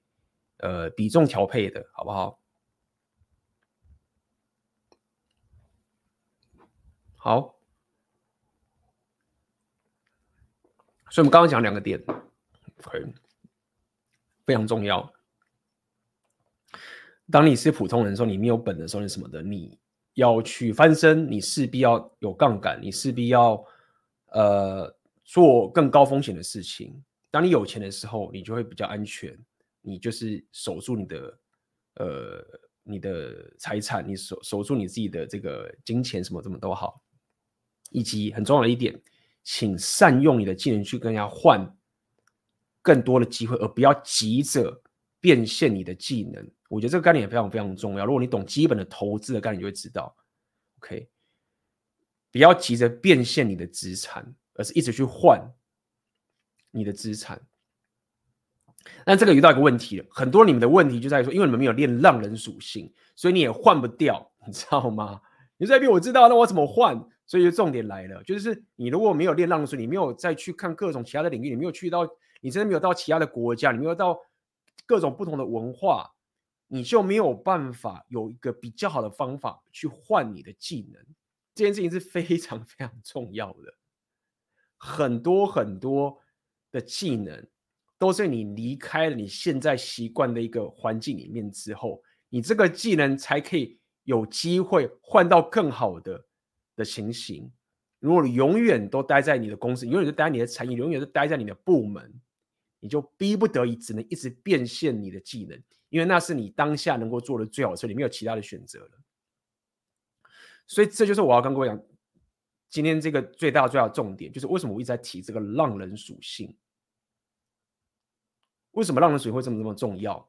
A: 呃，比重调配的，好不好？好，所以我们刚刚讲两个点，OK，非常重要。当你是普通人的时候，你没有本的时候，你什么的，你要去翻身，你势必要有杠杆，你势必要呃做更高风险的事情。当你有钱的时候，你就会比较安全，你就是守住你的呃你的财产，你守守住你自己的这个金钱，什么什么都好。以及很重要的一点，请善用你的技能去跟人家换更多的机会，而不要急着变现你的技能。我觉得这个概念也非常非常重要。如果你懂基本的投资的概念，就会知道，OK，不要急着变现你的资产，而是一直去换你的资产。但这个遇到一个问题了，很多你们的问题就在于说，因为你们没有练浪人属性，所以你也换不掉，你知道吗？你这边我知道，那我怎么换？所以就重点来了，就是你如果没有练浪术，你没有再去看各种其他的领域，你没有去到，你真的没有到其他的国家，你没有到各种不同的文化，你就没有办法有一个比较好的方法去换你的技能。这件事情是非常 非常重要的。很多很多的技能，都是你离开了你现在习惯的一个环境里面之后，你这个技能才可以有机会换到更好的的情形。如果你永远都待在你的公司，永远都待在你的产业，永远都待在你的部门，你就逼不得已只能一直变现你的技能，因为那是你当下能够做的最好的事，你没有其他的选择了。所以这就是我要跟各位讲，今天这个最大最大的重点，就是为什么我一直在提这个浪人属性。为什么浪人属性会这么这么重要？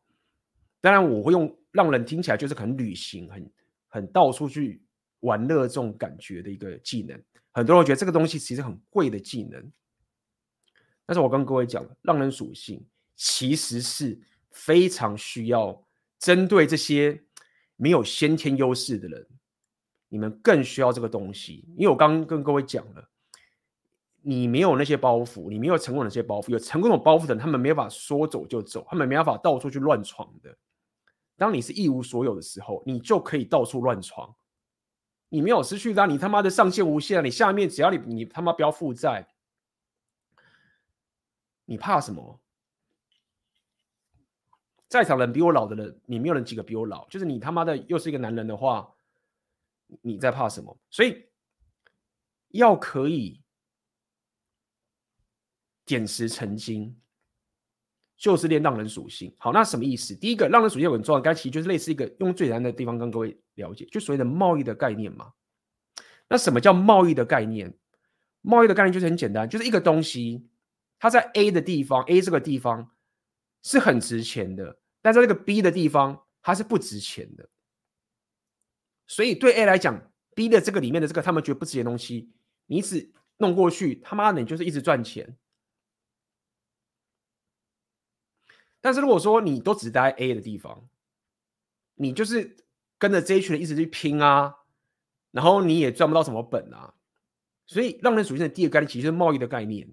A: 当然，我会用浪人听起来就是很旅行、很很到处去玩乐这种感觉的一个技能。很多人觉得这个东西其实很贵的技能，但是我跟各位讲，浪人属性其实是非常需要针对这些没有先天优势的人，你们更需要这个东西。因为我刚跟各位讲了，你没有那些包袱，你没有成功的那些包袱，有成功的包袱的人，他们没法说走就走，他们没办法到处去乱闯的。当你是一无所有的时候，你就可以到处乱闯。你没有失去的，你他妈的上限无限，你下面只要你你他妈不要负债，你怕什么？在场人比我老的人，你没有人几个比我老，就是你他妈的又是一个男人的话，你在怕什么？所以要可以点石成金。就是练浪人属性。好，那什么意思？第一个，浪人属性很重要，该其实就是类似一个用最简单的地方跟各位了解，就所谓的贸易的概念嘛。那什么叫贸易的概念？贸易的概念就是很简单，就是一个东西，它在 A 的地方，A 这个地方是很值钱的，但在那个 B 的地方它是不值钱的。所以对 A 来讲，B 的这个里面的这个他们觉得不值钱的东西，你一直弄过去，他妈的你就是一直赚钱。但是如果说你都只待 A 的地方，你就是跟着这一群人一直去拼啊，然后你也赚不到什么本啊。所以浪人属性的第二个概念其实就是贸易的概念。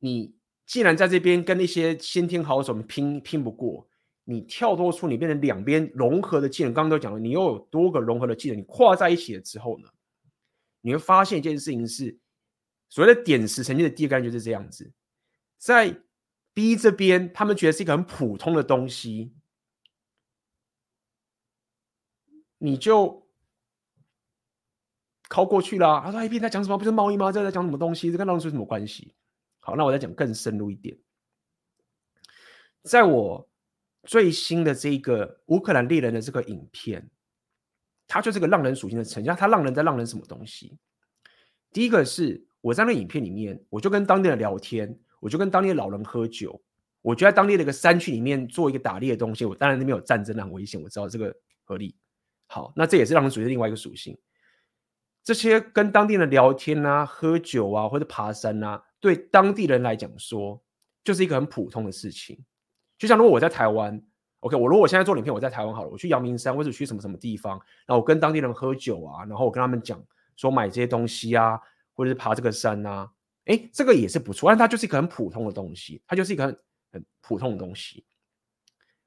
A: 你既然在这边跟那些先天好手们拼拼不过，你跳脱出你变成两边融合的技能，刚刚都讲了，你又有多个融合的技能，你跨在一起了之后呢，你会发现一件事情是，所谓的点石成金的第二概念就是这样子，在。B 这边，他们觉得是一个很普通的东西，你就靠过去了。他说：“哎，B 在讲什么？不是贸易吗？这在讲什么东西？这跟浪人属性什么关系？”好，那我再讲更深入一点。在我最新的这个乌克兰猎人的这个影片，它就是个浪人属性的呈现。他浪人在浪人什么东西？第一个是我在那影片里面，我就跟当地人聊天。我就跟当地的老人喝酒，我就在当地的一个山区里面做一个打猎的东西。我当然那边有战争，很危险，我知道这个合理。好，那这也是让人属性的另外一个属性。这些跟当地人聊天啊、喝酒啊或者爬山啊，对当地人来讲说，就是一个很普通的事情。就像如果我在台湾，OK，我如果我现在做影片，我在台湾好了，我去阳明山或者去什么什么地方，然后我跟当地人喝酒啊，然后我跟他们讲说买这些东西啊，或者是爬这个山啊。哎，这个也是不错，但它就是一个很普通的东西，它就是一个很很普通的东西。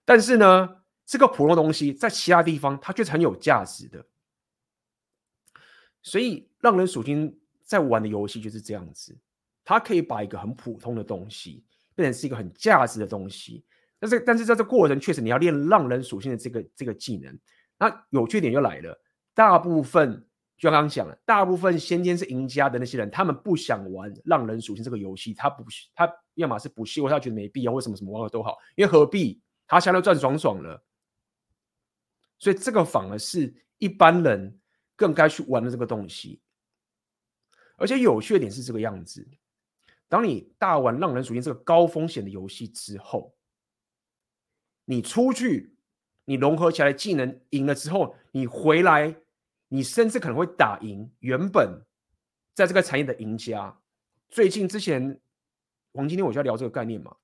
A: 但是呢，这个普通的东西在其他地方它却是很有价值的。所以，浪人属性在玩的游戏就是这样子，它可以把一个很普通的东西变成是一个很价值的东西。但是，但是在这过程确实你要练浪人属性的这个这个技能，那有缺点就来了，大部分。就刚刚讲了，大部分先天是赢家的那些人，他们不想玩浪人属性这个游戏，他不，他要么是不屑，或他觉得没必要，或什么什么玩的都好，因为何必？他现在赚爽爽了，所以这个反而是一般人更该去玩的这个东西。而且有趣的点是这个样子：当你大玩浪人属性这个高风险的游戏之后，你出去，你融合起来技能赢了之后，你回来。你甚至可能会打赢原本在这个产业的赢家。最近之前，黄今天我就要聊这个概念嘛，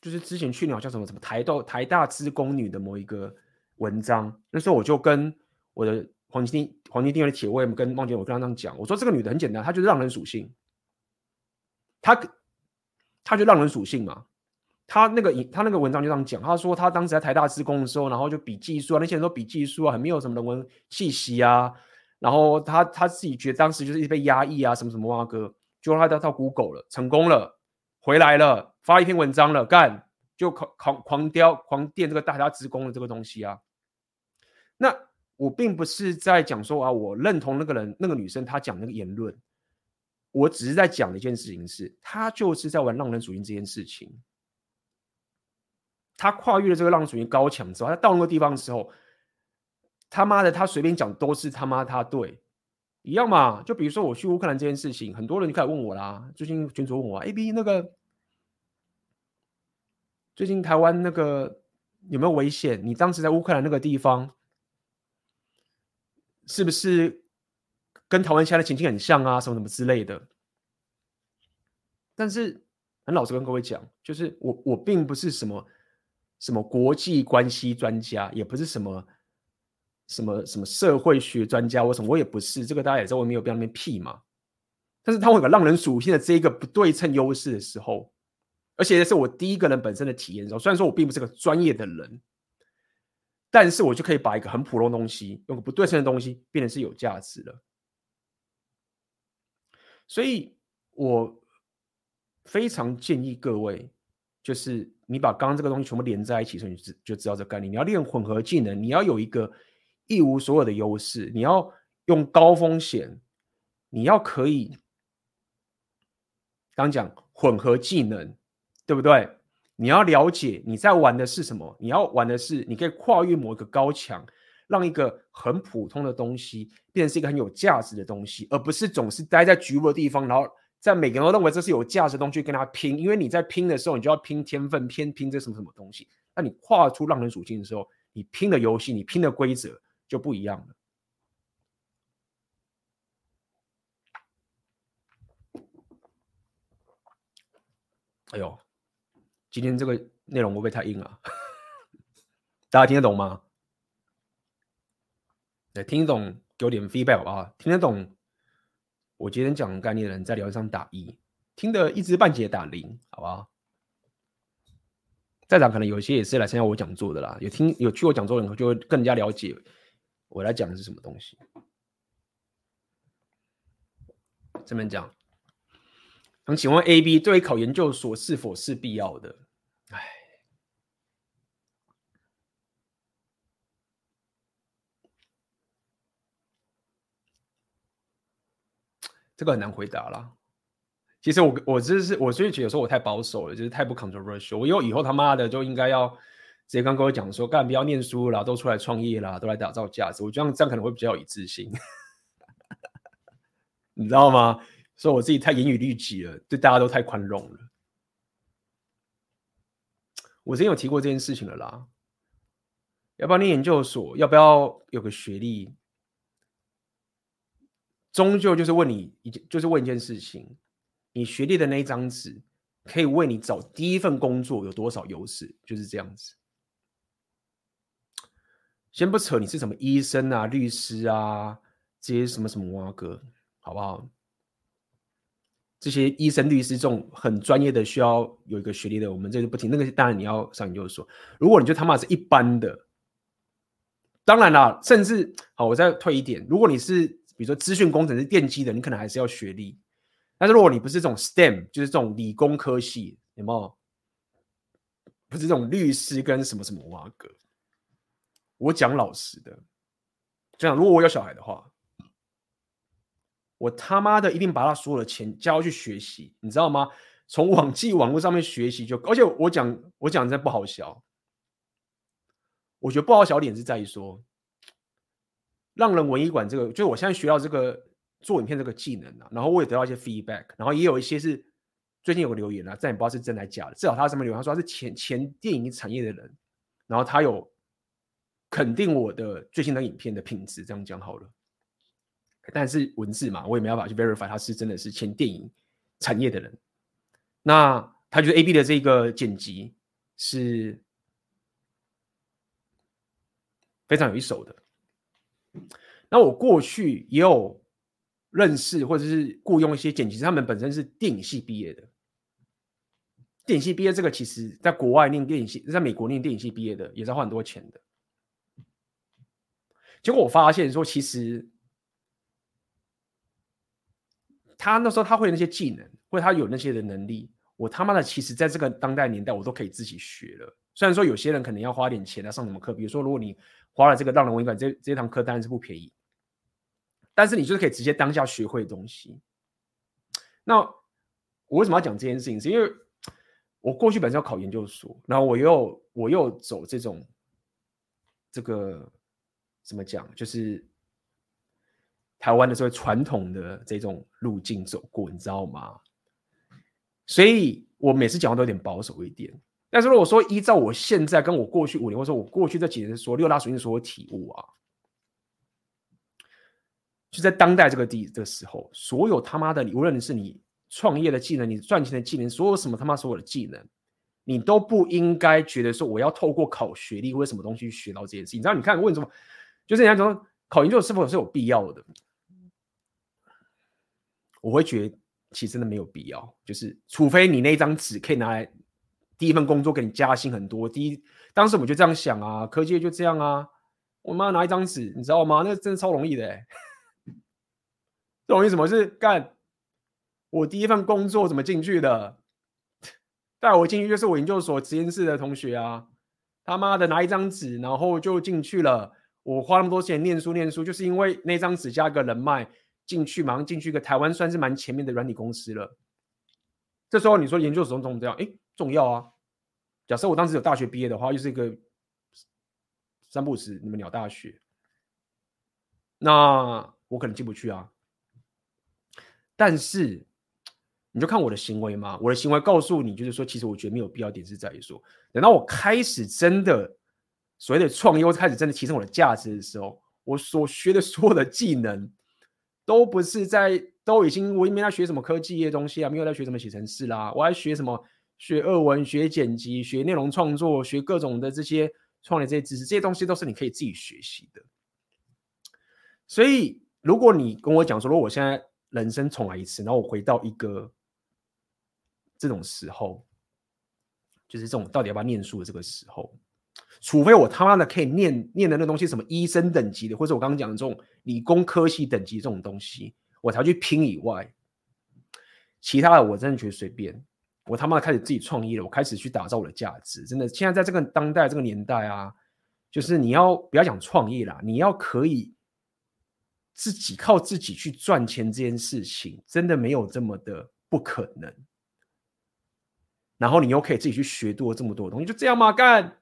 A: 就是之前去年好像什么什么台大台大资工女的某一个文章，那时候我就跟我的黄金丁黄金丁的铁卫们跟孟杰，我跟他这样讲，我说这个女的很简单，她就是让人属性，她她就让人属性嘛，他那个他那个文章就这样讲，他说他当时在台大施工的时候，然后就比技术啊，那些人都比技术啊，很没有什么人文气息啊。然后他他自己觉得当时就是一被压抑啊，什么什么哇哥，就让他到到 Google 了，成功了，回来了，发一篇文章了，干就狂狂狂雕狂电这个台大职工的这个东西啊。那我并不是在讲说啊，我认同那个人那个女生她讲那个言论，我只是在讲一件事情是，她就是在玩浪人属性这件事情。他跨越了这个浪属于高墙之后，他到那个地方的时候，他妈的，他随便讲都是他妈他对，一样嘛。就比如说我去乌克兰这件事情，很多人就开始问我啦。最近群主问我，A B 那个最近台湾那个有没有危险？你当时在乌克兰那个地方，是不是跟台湾现在的情境很像啊？什么什么之类的。但是很老实跟各位讲，就是我我并不是什么。什么国际关系专家，也不是什么什么什么社会学专家，我什么我也不是，这个大家也知道，我没有必要那边屁嘛。但是他会有个浪人属性的这一个不对称优势的时候，而且是我第一个人本身的体验的时候，虽然说我并不是个专业的人，但是我就可以把一个很普通的东西，用个不对称的东西，变成是有价值的。所以我非常建议各位。就是你把刚刚这个东西全部连在一起的时候，你就就知道这个概念。你要练混合技能，你要有一个一无所有的优势，你要用高风险，你要可以刚讲混合技能，对不对？你要了解你在玩的是什么，你要玩的是你可以跨越某一个高墙，让一个很普通的东西变成是一个很有价值的东西，而不是总是待在局部的地方，然后。在每个人都认为这是有价值的东西，跟他拼，因为你在拼的时候，你就要拼天分，偏拼这什么什么东西。那你跨出浪人属性的时候，你拼的游戏，你拼的规则就不一样了。哎呦，今天这个内容会不会太硬了？大家听得懂吗？来，听得懂给我点 feedback 啊！听得懂。我今天讲概念的人在聊天上打一，听得一知半解打零，好不好？在场可能有些也是来参加我讲座的啦，有听有去我讲座的人就会更加了解我来讲的是什么东西。这边讲，想请问 A、B 对考研究所是否是必要的？哎。这个很难回答啦。其实我我就是我所以觉得说我太保守了，就是太不 controversial。我以后以后他妈的就应该要直接刚跟我讲说，干不要念书了，都出来创业啦，都来打造价值。我觉得这样可能会比较有一致性，你知道吗？说我自己太严于律己了，对大家都太宽容了。我之前有提过这件事情了啦。要不要念研究所？要不要有个学历？终究就是问你一件，就是问一件事情：你学历的那一张纸，可以为你找第一份工作有多少优势？就是这样子。先不扯你是什么医生啊、律师啊这些什么什么哇哥，好不好？这些医生、律师这种很专业的，需要有一个学历的，我们这就不提。那个当然你要上研究所。如果你就他妈是一般的，当然啦，甚至好，我再退一点，如果你是。比如说资讯工程是电机的，你可能还是要学历。但是如果你不是这种 STEM，就是这种理工科系，有没有？不是这种律师跟什么什么哇哥。我讲老实的，这样如果我有小孩的话，我他妈的一定把他所有的钱交去学习，你知道吗？从网际网络上面学习就，而且我讲我讲真不好笑。我觉得不好笑点是在于说。让人文艺馆这个，就是我现在学到这个做影片这个技能啊，然后我也得到一些 feedback，然后也有一些是最近有个留言啊，但也不知道是真还是假的，至少他上面留言，他说他是前前电影产业的人，然后他有肯定我的最新的影片的品质，这样讲好了。但是文字嘛，我也没办法去 verify 他是真的是前电影产业的人。那他觉得 AB 的这个剪辑是非常有一手的。那我过去也有认识或者是雇佣一些剪辑师，他们本身是电影系毕业的。电影系毕业这个，其实在国外念电影系，在美国念电影系毕业的，也是花很多钱的。结果我发现说，其实他那时候他会那些技能，或者他有那些的能力，我他妈的，其实在这个当代年代，我都可以自己学了。虽然说有些人可能要花点钱来上什么课，比如说如果你花了这个让人文感这这堂课，当然是不便宜，但是你就是可以直接当下学会的东西。那我为什么要讲这件事情？是因为我过去本身要考研究所，然后我又我又走这种这个。怎么讲？就是台湾的所谓传统的这种路径走过，你知道吗？所以我每次讲话都有点保守一点。但是如果说依照我现在跟我过去五年，或者说我过去这几年说六大属性所有体悟啊，就在当代这个地的时候，所有他妈的，无论是你创业的技能，你赚钱的技能，所有什么他妈所有的技能。你都不应该觉得说我要透过考学历或者什么东西去学到这件事。你知道？你看为什么？就是人家说考研究是否是有必要的？我会觉得其实真的没有必要。就是除非你那张纸可以拿来第一份工作给你加薪很多。第一，当时我就这样想啊，科技就这样啊。我妈拿一张纸，你知道吗？那真的超容易的，欸。容易什么？是干我第一份工作怎么进去的？带我进去就是我研究所实验室的同学啊。他妈的拿一张纸，然后就进去了。我花那么多钱念书念书，就是因为那张纸加个人脉进去，马上进去一个台湾算是蛮前面的软体公司了。这时候你说研究所重不重要？哎，重要啊！假设我当时有大学毕业的话，又是一个三不五时你们鸟大学，那我可能进不去啊。但是你就看我的行为嘛，我的行为告诉你，就是说，其实我觉得没有必要。点是在于说，等到我开始真的。所谓的创业开始真的提升我的价值的时候，我所学的所有的技能，都不是在都已经我也没在学什么科技业东西啊，没有在学什么写程式啦，我还学什么学俄文、学剪辑、学内容创作、学各种的这些创业这些知识，这些东西都是你可以自己学习的。所以，如果你跟我讲说，如果我现在人生重来一次，然后我回到一个这种时候，就是这种到底要不要念书的这个时候。除非我他妈的可以念念的那东西，什么医生等级的，或者我刚刚讲的这种理工科系等级这种东西，我才去拼以外，其他的我真的觉得随便。我他妈开始自己创业了，我开始去打造我的价值。真的，现在在这个当代这个年代啊，就是你要不要讲创业啦，你要可以自己靠自己去赚钱这件事情，真的没有这么的不可能。然后你又可以自己去学多这么多东西，就这样嘛？干。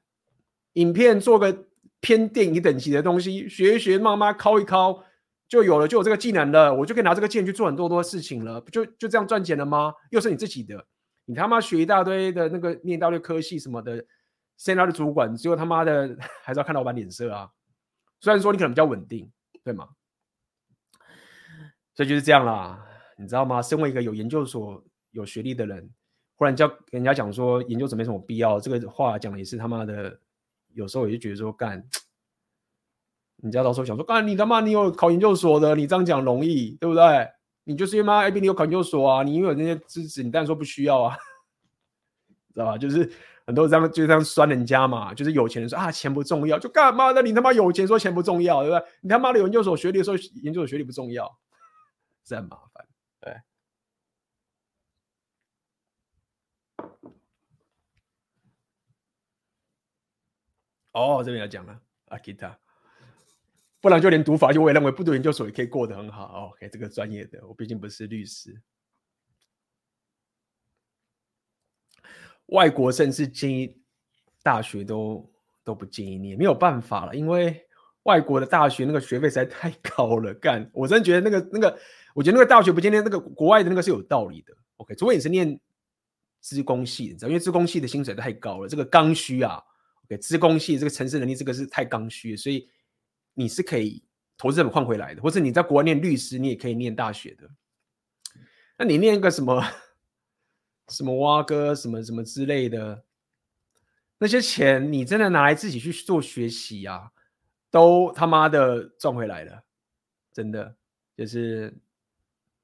A: 影片做个偏电影等级的东西，学一学，慢慢敲一敲，就有了，就有这个技能了。我就可以拿这个技能去做很多多事情了，不就就这样赚钱了吗？又是你自己的，你他妈学一大堆的那个念一大堆科系什么的，现在的主管只有他妈的 还是要看老板脸色啊。虽然说你可能比较稳定，对吗？所以就是这样啦，你知道吗？身为一个有研究所、有学历的人，忽然叫人家讲说研究所没什么必要，这个话讲的也是他妈的。有时候我就觉得说，干，你家到时候想说，干你他妈，你有考研究所的，你这样讲容易，对不对？你就是因为妈 AB，你有考研究所啊，你因为有那些知识，你当然说不需要啊，知道吧？就是很多这样就这样酸人家嘛，就是有钱人说啊，钱不重要，就干嘛那？你他妈有钱说钱不重要，对不对？你他妈的有研究所学历说研究所学历不重要，是很麻烦，对。哦，这边要讲了阿吉他，不然就连读法就我也认为不读研究所也可以过得很好。OK，这个专业的，我毕竟不是律师。外国甚至建议大学都都不建议你，没有办法了，因为外国的大学那个学费实在太高了。干，我真的觉得那个那个，我觉得那个大学不建议那个国外的那个是有道理的。OK，除非你是念资工系，你知道，因为资工系的薪水太高了，这个刚需啊。给资工系这个城市能力，这个是太刚需，所以你是可以投资本换回来的，或者你在国外念律师，你也可以念大学的。那你念一个什么什么蛙哥什么什么之类的，那些钱你真的拿来自己去做学习啊，都他妈的赚回来了，真的就是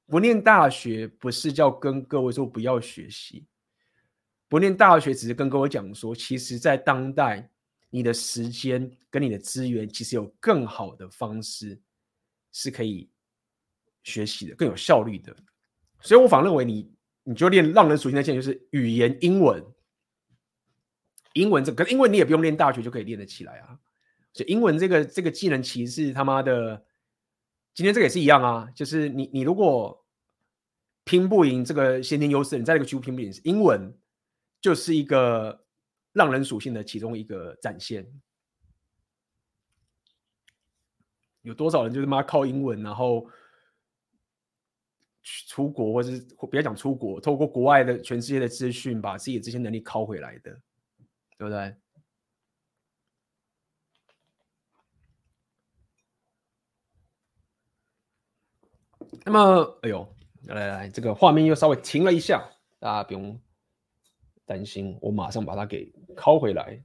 A: 不念大学不是叫跟各位说不要学习。不念大学只是跟各位讲说，其实在当代，你的时间跟你的资源，其实有更好的方式是可以学习的，更有效率的。所以我反认为你，你就练让人属性的技能，就是语言英文。英文这个，英文你也不用练大学就可以练得起来啊。所以英文这个这个技能，其实是他妈的，今天这个也是一样啊。就是你你如果拼不赢这个先天优势，你在这个区域拼不赢，英文就是一个让人属性的其中一个展现。有多少人就是妈靠英文，然后去出国，或是别讲出国，透过国外的全世界的资讯，把自己的这些能力拷回来的。对不对？那么，哎呦，来来来，这个画面又稍微停了一下，大家不用担心，我马上把它给拷回来。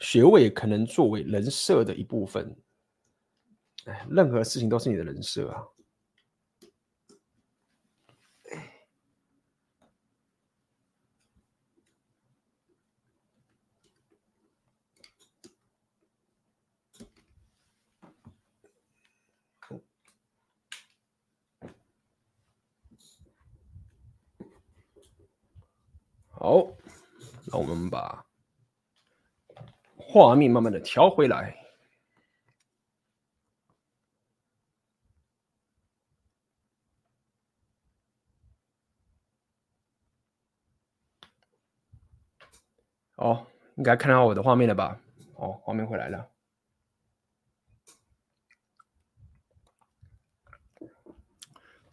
A: 学位可能作为人设的一部分，哎，任何事情都是你的人设啊。好，那我们把。画面慢慢的调回来。哦，应该看到我的画面了吧？哦，画面回来了。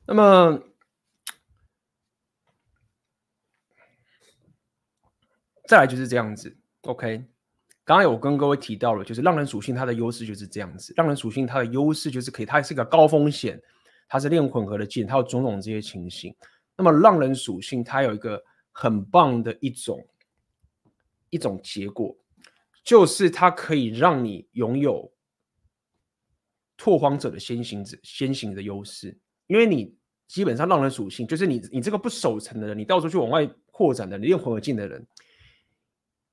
A: 那么，再来就是这样子，OK。刚刚有跟各位提到了，就是浪人属性它的优势就是这样子。浪人属性它的优势就是可以，它是一个高风险，它是练混合的技能，它有种种这些情形。那么浪人属性它有一个很棒的一种一种结果，就是它可以让你拥有拓荒者的先行者先行的优势，因为你基本上浪人属性就是你你这个不守城的人，你到处去往外扩展的，你练混合技能的人，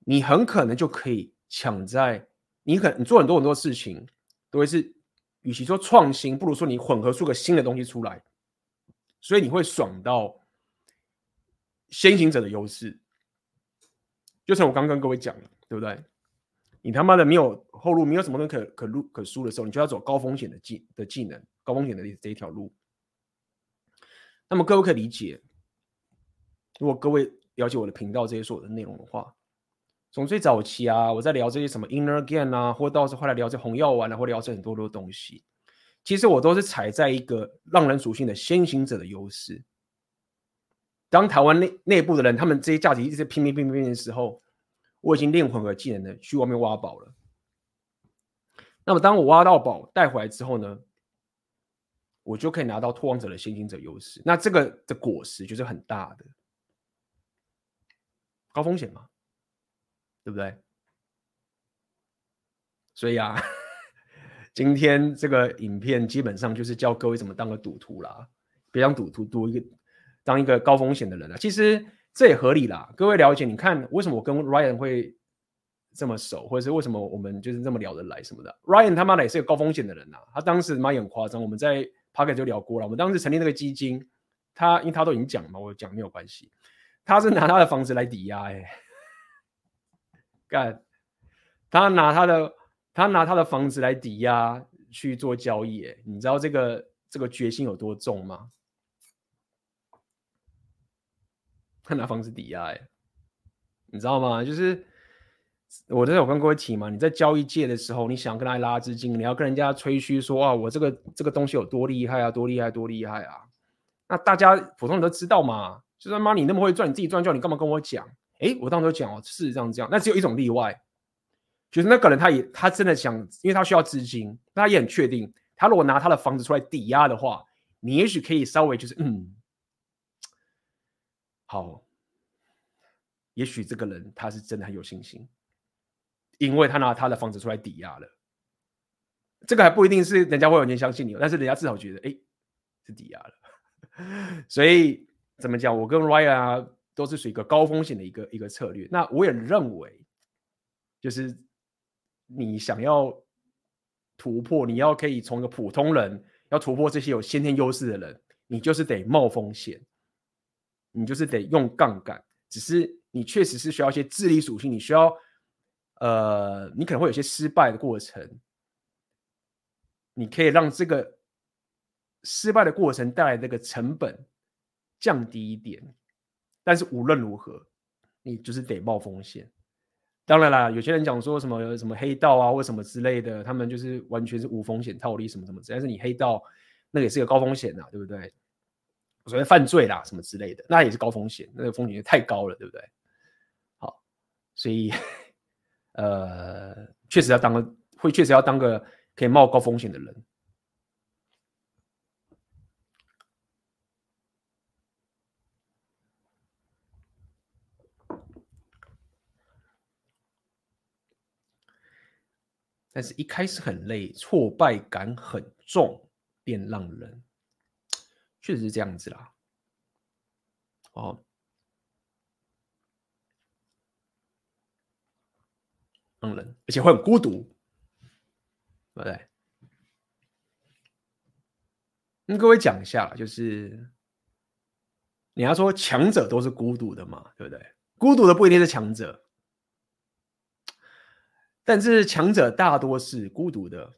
A: 你很可能就可以。抢在你可能你做很多很多事情，都会是，与其说创新，不如说你混合出个新的东西出来，所以你会爽到先行者的优势。就像我刚跟各位讲的，对不对？你他妈的没有后路，没有什么东西可可路可输的时候，你就要走高风险的技的技能，高风险的这一条路。那么各位可以理解，如果各位了解我的频道这些所有的内容的话。从最早期啊，我在聊这些什么 inner game 啊，或到时候后来聊这红药丸啊，或聊这很多多东西，其实我都是踩在一个浪人属性的先行者的优势。当台湾内内部的人，他们这些价值一直在拼命拼命的时候，我已经练混合技能的去外面挖宝了。那么当我挖到宝带回来之后呢，我就可以拿到拓荒者的先行者优势。那这个的果实就是很大的，高风险嘛。对不对？所以啊，今天这个影片基本上就是教各位怎么当个赌徒啦，别当赌徒，赌一个当一个高风险的人了。其实这也合理啦。各位了解，你看为什么我跟 Ryan 会这么熟，或者是为什么我们就是这么聊得来什么的？Ryan 他妈的也是个高风险的人呐。他当时妈也很夸张，我们在 Pocket 就聊过了。我们当时成立那个基金，他因为他都已经讲了嘛，我讲没有关系。他是拿他的房子来抵押，哎。干，他拿他的他拿他的房子来抵押去做交易，你知道这个这个决心有多重吗？他拿房子抵押，哎，你知道吗？就是我在有跟各位提嘛，你在交易界的时候，你想跟他拉资金，你要跟人家吹嘘说啊，我这个这个东西有多厉害啊，多厉害，多厉害啊！那大家普通人都知道嘛，就算妈，你那么会赚，你自己赚就好，你干嘛跟我讲？哎，我当时讲哦，事实上这样，那只有一种例外，就是那个人他也他真的想，因为他需要资金，他也很确定，他如果拿他的房子出来抵押的话，你也许可以稍微就是嗯，好，也许这个人他是真的很有信心，因为他拿他的房子出来抵押了。这个还不一定是人家会完全相信你，但是人家至少觉得，哎，是抵押了。所以怎么讲？我跟 Ryan，都是属于一个高风险的一个一个策略。那我也认为，就是你想要突破，你要可以从一个普通人要突破这些有先天优势的人，你就是得冒风险，你就是得用杠杆。只是你确实是需要一些智力属性，你需要，呃，你可能会有些失败的过程。你可以让这个失败的过程带来这个成本降低一点，但是无论如何，你就是得冒风险。当然啦，有些人讲说什么什么黑道啊或什么之类的，他们就是完全是无风险套利什么什么，但是你黑道那个也是个高风险呐，对不对？所谓犯罪啦什么之类的，那也是高风险，那个风险也太高了，对不对？好，所以呃，确实要当个，会确实要当个。可以冒高风险的人，但是一开始很累，挫败感很重，便让人，确实是这样子啦。哦，让人，而且会很孤独。对不对？跟各位讲一下，就是你要说强者都是孤独的嘛，对不对？孤独的不一定是强者，但是强者大多是孤独的。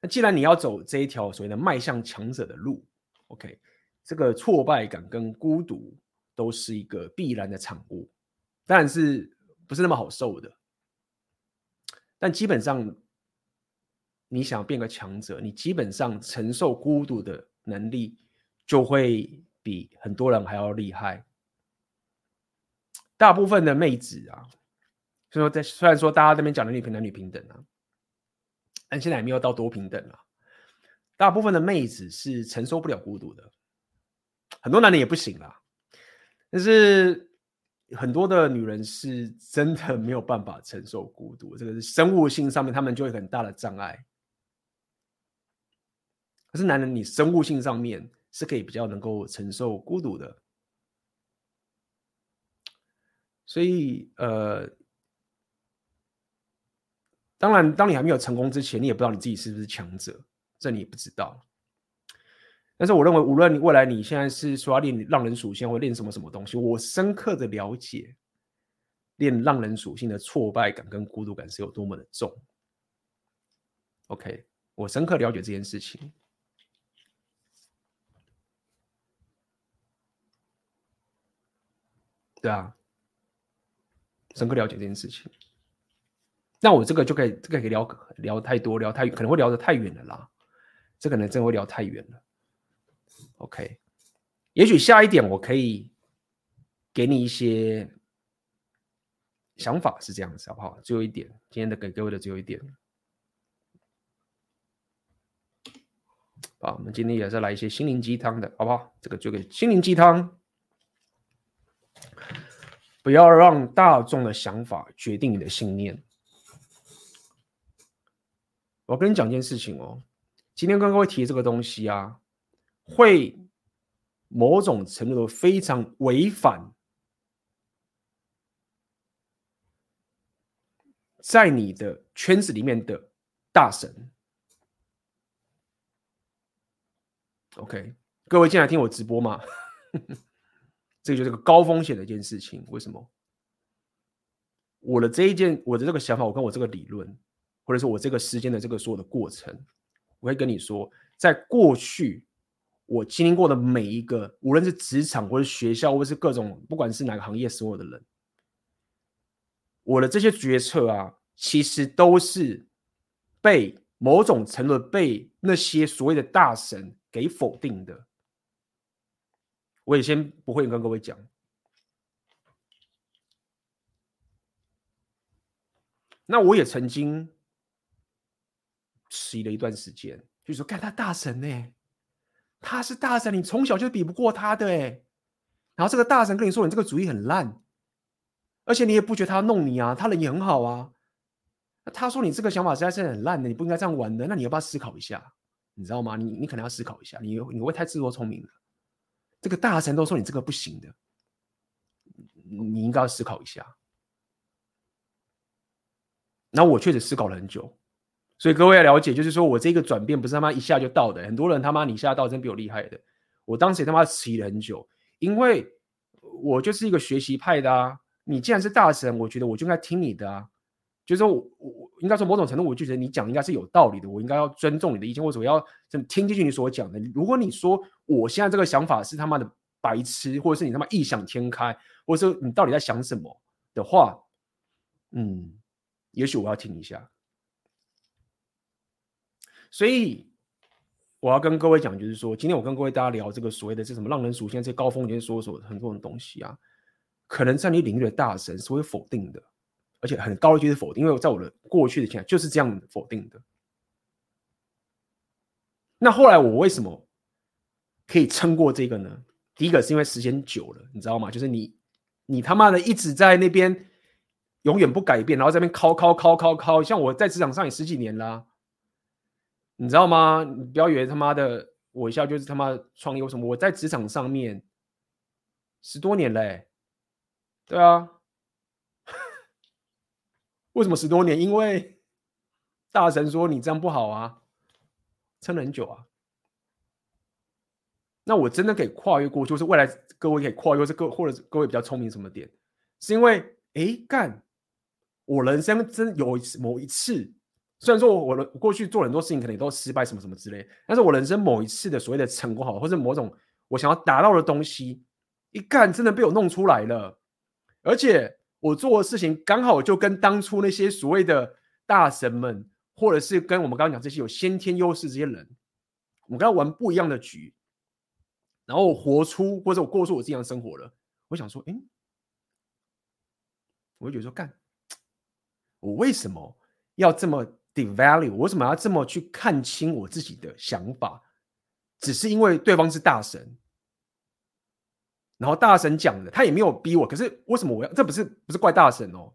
A: 那既然你要走这一条所谓的迈向强者的路，OK，这个挫败感跟孤独都是一个必然的产物，但是不是那么好受的。但基本上。你想变个强者，你基本上承受孤独的能力就会比很多人还要厉害。大部分的妹子啊，所以说在虽然说大家这边讲的女平男女平等啊，但现在也没有到多平等啊。大部分的妹子是承受不了孤独的，很多男人也不行啦。但是很多的女人是真的没有办法承受孤独，这个是生物性上面他们就会很大的障碍。可是男人，你生物性上面是可以比较能够承受孤独的，所以呃，当然，当你还没有成功之前，你也不知道你自己是不是强者，这你也不知道。但是我认为，无论未来你现在是说要练浪人属性，或练什么什么东西，我深刻的了解练浪人属性的挫败感跟孤独感是有多么的重。OK，我深刻了解这件事情。对啊，深刻了解这件事情，那我这个就可以，这个可以聊聊太多，聊太可能会聊得太远了啦，这可能真的会聊太远了。OK，也许下一点我可以给你一些想法，是这样子，好不好？最后一点，今天的给各位的最后一点，好，我们今天也是来一些心灵鸡汤的，好不好？这个就给心灵鸡汤。不要让大众的想法决定你的信念。我跟你讲件事情哦，今天刚刚会提这个东西啊，会某种程度非常违反在你的圈子里面的大神。OK，各位进来听我直播吗？这个就是个高风险的一件事情，为什么？我的这一件，我的这个想法，我跟我这个理论，或者是我这个时间的这个所有的过程，我会跟你说，在过去我经历过的每一个，无论是职场或者学校，或是各种，不管是哪个行业，所有的人，我的这些决策啊，其实都是被某种程度被那些所谓的大神给否定的。我也先不会跟各位讲，那我也曾经迟疑了一段时间，就说，看他大神呢，他是大神，你从小就比不过他的，然后这个大神跟你说，你这个主意很烂，而且你也不觉得他弄你啊，他人也很好啊。他说你这个想法实在是很烂的，你不应该这样玩的。那你要不要思考一下？你知道吗？你你可能要思考一下，你你会太自作聪明了。这个大神都说你这个不行的，你应该要思考一下。那我确实思考了很久，所以各位要了解，就是说我这个转变不是他妈一下就到的。很多人他妈你一下到真比我厉害的。我当时也他妈迟疑了很久，因为我就是一个学习派的啊。你既然是大神，我觉得我就应该听你的啊。就是说我我应该说某种程度，我就觉得你讲应该是有道理的，我应该要尊重你的意见，或者我要听进去你所讲的。如果你说我现在这个想法是他妈的白痴，或者是你他妈异想天开，或者说你到底在想什么的话，嗯，也许我要听一下。所以我要跟各位讲，就是说，今天我跟各位大家聊这个所谓的这什么浪人属性，这高风险说说很多种东西啊，可能在你领域的大神是会否定的。而且很高的就是否定，因为在我的过去的经验就是这样否定的。那后来我为什么可以撑过这个呢？第一个是因为时间久了，你知道吗？就是你你他妈的一直在那边永远不改变，然后在那边敲敲敲敲敲，像我在职场上也十几年啦，你知道吗？你不要以为他妈的我一下就是他妈创业为什么，我在职场上面十多年嘞、欸，对啊。为什么十多年？因为大神说你这样不好啊，撑了很久啊。那我真的可以跨越过，就是未来各位可以跨越，是各或者各位比较聪明什么点？是因为哎干，我人生真有某一次，虽然说我我过去做很多事情可能也都失败什么什么之类，但是我人生某一次的所谓的成功好，或者某种我想要达到的东西，一干真的被我弄出来了，而且。我做的事情刚好就跟当初那些所谓的大神们，或者是跟我们刚刚讲这些有先天优势这些人，我们跟他玩不一样的局，然后我活出或者我过出我这样的生活了。我想说，哎，我就觉得说，干，我为什么要这么 devalue？我为什么要这么去看清我自己的想法？只是因为对方是大神。然后大神讲的，他也没有逼我。可是为什么我要？这不是不是怪大神哦，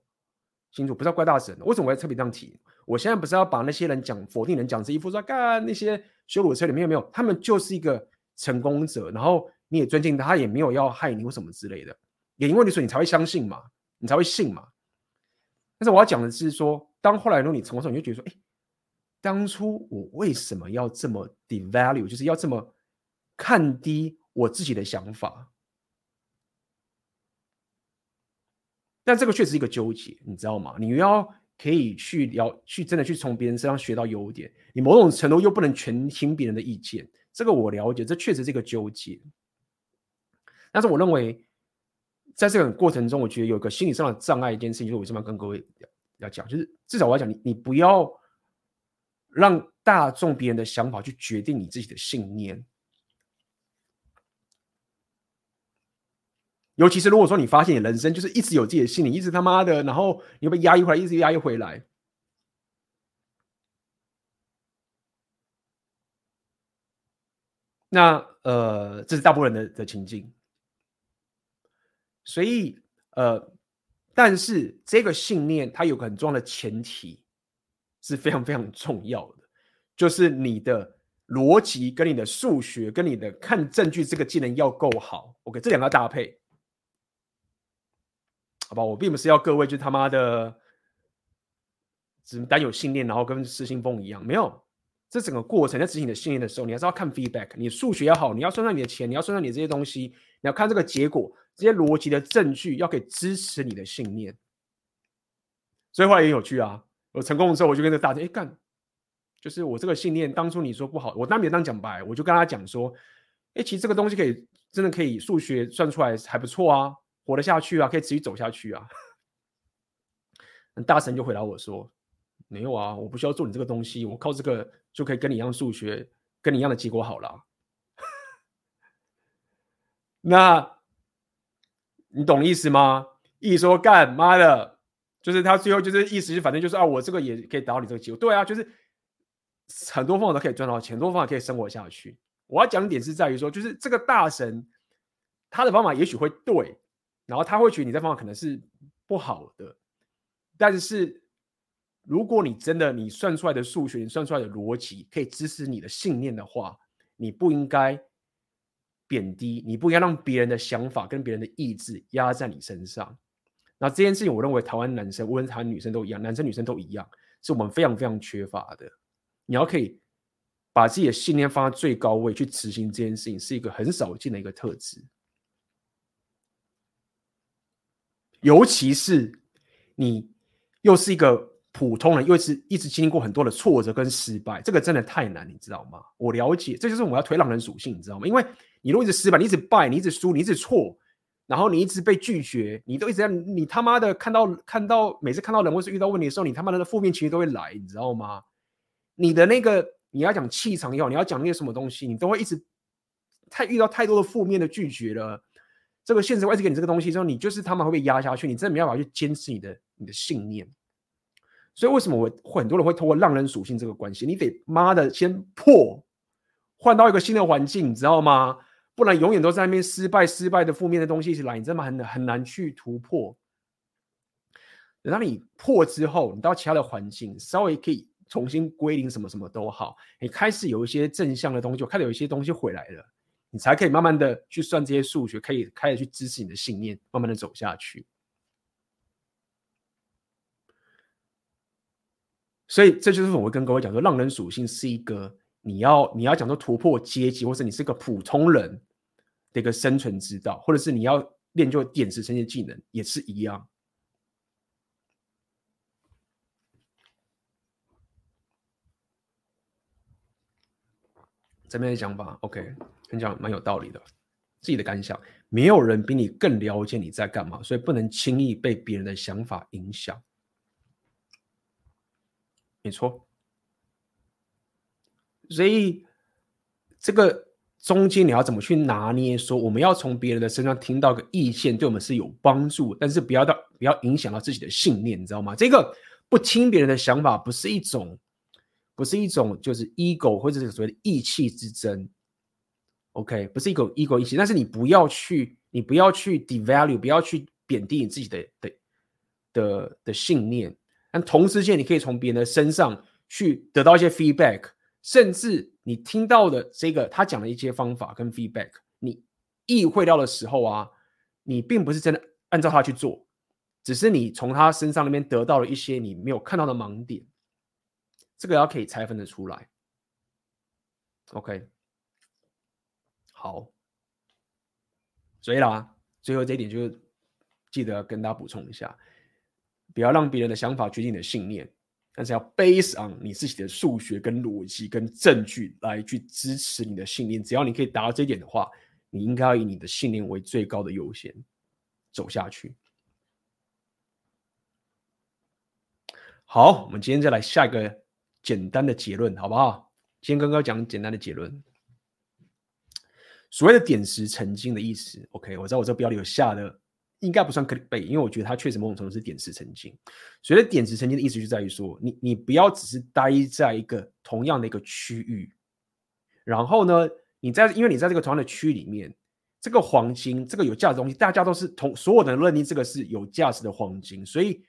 A: 清楚？不是要怪大神。为什么我要特别这样提？我现在不是要把那些人讲否定人讲这一副说干那些羞辱车里面有没有？他们就是一个成功者，然后你也尊敬他，他也没有要害你或什么之类的。也因为你说你才会相信嘛，你才会信嘛。但是我要讲的是说，当后来如果你成功之后，你就觉得说，哎，当初我为什么要这么 devalue，就是要这么看低我自己的想法？但这个确实是一个纠结，你知道吗？你要可以去聊，去真的去从别人身上学到优点，你某种程度又不能全听别人的意见。这个我了解，这确实是一个纠结。但是我认为，在这个过程中，我觉得有个心理上的障碍，一件事情，就是我为什么跟各位要讲，就是至少我要讲，你你不要让大众别人的想法去决定你自己的信念。尤其是如果说你发现你人生就是一直有自己的信念，一直他妈的，然后你又被压抑回来，一直压抑回来，那呃，这是大部分人的的情境。所以呃，但是这个信念它有个很重要的前提，是非常非常重要的，就是你的逻辑跟你的数学跟你的看证据这个技能要够好。OK，这两个搭配。好吧，我并不是要各位就他妈的只单有信念，然后跟失心疯一样，没有。这整个过程在执行你的信念的时候，你还是要看 feedback。你数学要好，你要算算你的钱，你要算算你这些东西，你要看这个结果，这些逻辑的证据要可以支持你的信念。所以后来也有趣啊，我成功的时候，我就跟这大神哎干，就是我这个信念当初你说不好，我当别当讲白，我就跟他讲说，哎，其实这个东西可以真的可以数学算出来还不错啊。活得下去啊，可以持续走下去啊。大神就回答我说：“没有啊，我不需要做你这个东西，我靠这个就可以跟你一样数学，跟你一样的结果好了。”那你懂意思吗？意思说干妈的，就是他最后就是意思，反正就是啊，我这个也可以达到你这个结果。对啊，就是很多方法都可以赚到钱，很多方法可以生活下去。我要讲的点是在于说，就是这个大神他的方法也许会对。然后他会觉得你这方法可能是不好的。但是，如果你真的你算出来的数学，你算出来的逻辑可以支持你的信念的话，你不应该贬低，你不应该让别人的想法跟别人的意志压在你身上。那这件事情，我认为台湾男生，无论台湾女生都一样，男生女生都一样，是我们非常非常缺乏的。你要可以把自己的信念放在最高位去执行这件事情，是一个很少见的一个特质，尤其是你。又是一个普通人，又是一直经历过很多的挫折跟失败，这个真的太难，你知道吗？我了解，这就是我们要推浪人属性，你知道吗？因为你如果一直失败，你一直败，你一直输，你一直错，然后你一直被拒绝，你都一直在，你他妈的看到看到每次看到人或是遇到问题的时候，你他妈的负面情绪都会来，你知道吗？你的那个你要讲气场也好，你要讲那些什么东西，你都会一直太遇到太多的负面的拒绝了。这个现实会一直给你这个东西之后，你就是他妈会被压下去，你真的没办法去坚持你的你的信念。所以为什么我很多人会透过浪人属性这个关系？你得妈的先破，换到一个新的环境，你知道吗？不然永远都在那边失败、失败的负面的东西一起来，你真的很很难去突破。等到你破之后，你到其他的环境稍微可以重新归零，什么什么都好，你开始有一些正向的东西，就开始有一些东西回来了。你才可以慢慢的去算这些数学，可以开始去支持你的信念，慢慢的走下去。所以这就是我会跟各位讲说，浪人属性是一个你要你要讲说突破阶级，或者你是一个普通人的一个生存之道，或者是你要练就点石成金技能，也是一样。这边的想法，OK。很讲蛮有道理的，自己的感想，没有人比你更了解你在干嘛，所以不能轻易被别人的想法影响。没错，所以这个中间你要怎么去拿捏？说我们要从别人的身上听到个意见，对我们是有帮助，但是不要到不要影响到自己的信念，你知道吗？这个不听别人的想法，不是一种，不是一种就是 ego 或者是所谓的意气之争。OK，不是一个 ego 意气，但是你不要去，你不要去 devalue，不要去贬低你自己的的的的信念。但同时间，你可以从别人的身上去得到一些 feedback，甚至你听到的这个他讲的一些方法跟 feedback，你意会到的时候啊，你并不是真的按照他去做，只是你从他身上那边得到了一些你没有看到的盲点，这个要可以拆分的出来。OK。好，所以啦，最后这一点就是记得跟大家补充一下，不要让别人的想法决定你的信念，但是要 base on 你自己的数学跟逻辑跟证据来去支持你的信念。只要你可以达到这一点的话，你应该要以你的信念为最高的优先走下去。好，我们今天再来下一个简单的结论，好不好？今天刚刚讲简单的结论。所谓的点石成金的意思，OK，我知道我这标里有下的应该不算克利贝因为我觉得它确实某种程度是点石成金。所谓的点石成金的意思就在于说，你你不要只是待在一个同样的一个区域，然后呢，你在因为你在这个同样的区域里面，这个黄金这个有价值东西，大家都是同所有的人认定这个是有价值的黄金，所以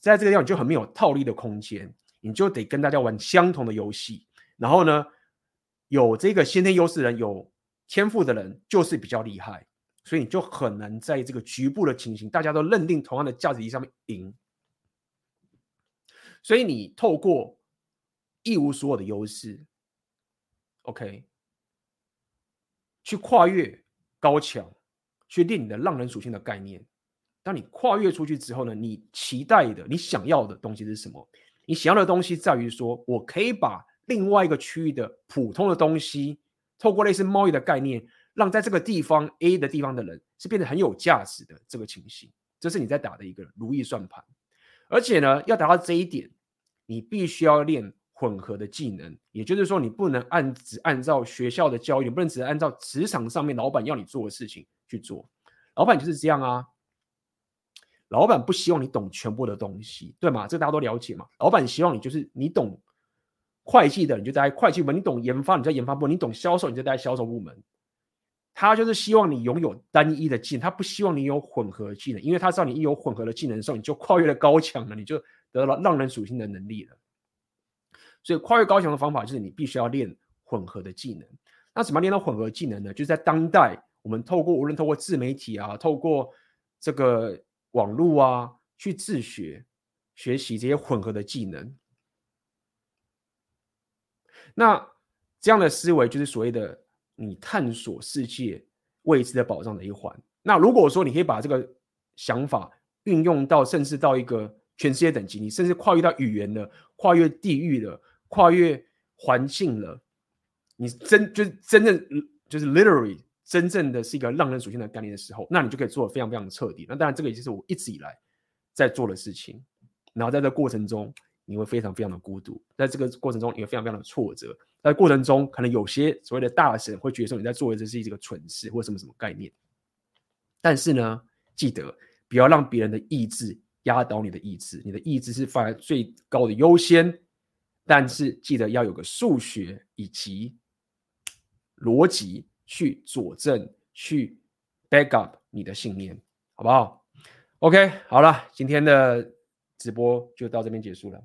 A: 在这个地方你就很没有套利的空间，你就得跟大家玩相同的游戏，然后呢，有这个先天优势的人有。天赋的人就是比较厉害，所以你就很难在这个局部的情形，大家都认定同样的价值上面赢。所以你透过一无所有的优势，OK，去跨越高墙，去练你的浪人属性的概念。当你跨越出去之后呢，你期待的、你想要的东西是什么？你想要的东西在于说，我可以把另外一个区域的普通的东西。透过类似贸易的概念，让在这个地方 A 的地方的人是变得很有价值的这个情形，这是你在打的一个如意算盘。而且呢，要达到这一点，你必须要练混合的技能，也就是说，你不能按只按照学校的教育，不能只按照职场上面老板要你做的事情去做。老板就是这样啊，老板不希望你懂全部的东西，对吗？这大家都了解嘛。老板希望你就是你懂。会计的你就在会计部门，你懂研发你在研发部门，你懂销售你就在销售部门。他就是希望你拥有单一的技能，他不希望你有混合技能，因为他知道你一有混合的技能的时候，你就跨越了高墙了，你就得到了浪人属性的能力了。所以跨越高墙的方法就是你必须要练混合的技能。那怎么练到混合技能呢？就是在当代，我们透过无论透过自媒体啊，透过这个网络啊，去自学学习这些混合的技能。那这样的思维就是所谓的你探索世界未知的宝藏的一环。那如果说你可以把这个想法运用到，甚至到一个全世界等级，你甚至跨越到语言了，跨越地域了，跨越环境了，你真就是真正就是 literally 真正的是一个浪人属性的概念的时候，那你就可以做得非常非常的彻底。那当然，这个也就是我一直以来在做的事情。然后在这过程中，你会非常非常的孤独，在这个过程中，你会非常非常的挫折。在过程中，可能有些所谓的大神会觉得说你在做的这是一个蠢事，或什么什么概念。但是呢，记得不要让别人的意志压倒你的意志，你的意志是放在最高的优先。但是记得要有个数学以及逻辑去佐证、去 back up 你的信念，好不好？OK，好了，今天的。直播就到这边结束了。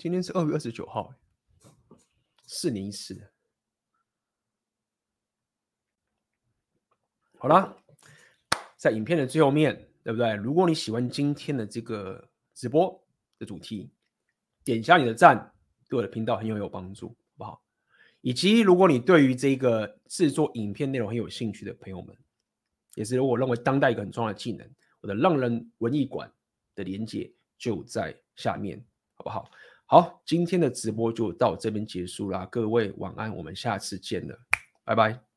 A: 今天是二月二十九号，四年一次。好了，在影片的最后面。对不对？如果你喜欢今天的这个直播的主题，点一下你的赞，对我的频道很有有帮助，好不好？以及如果你对于这个制作影片内容很有兴趣的朋友们，也是我认为当代一个很重要的技能，我的浪人文艺馆的连接就在下面，好不好？好，今天的直播就到这边结束啦，各位晚安，我们下次见了，拜拜。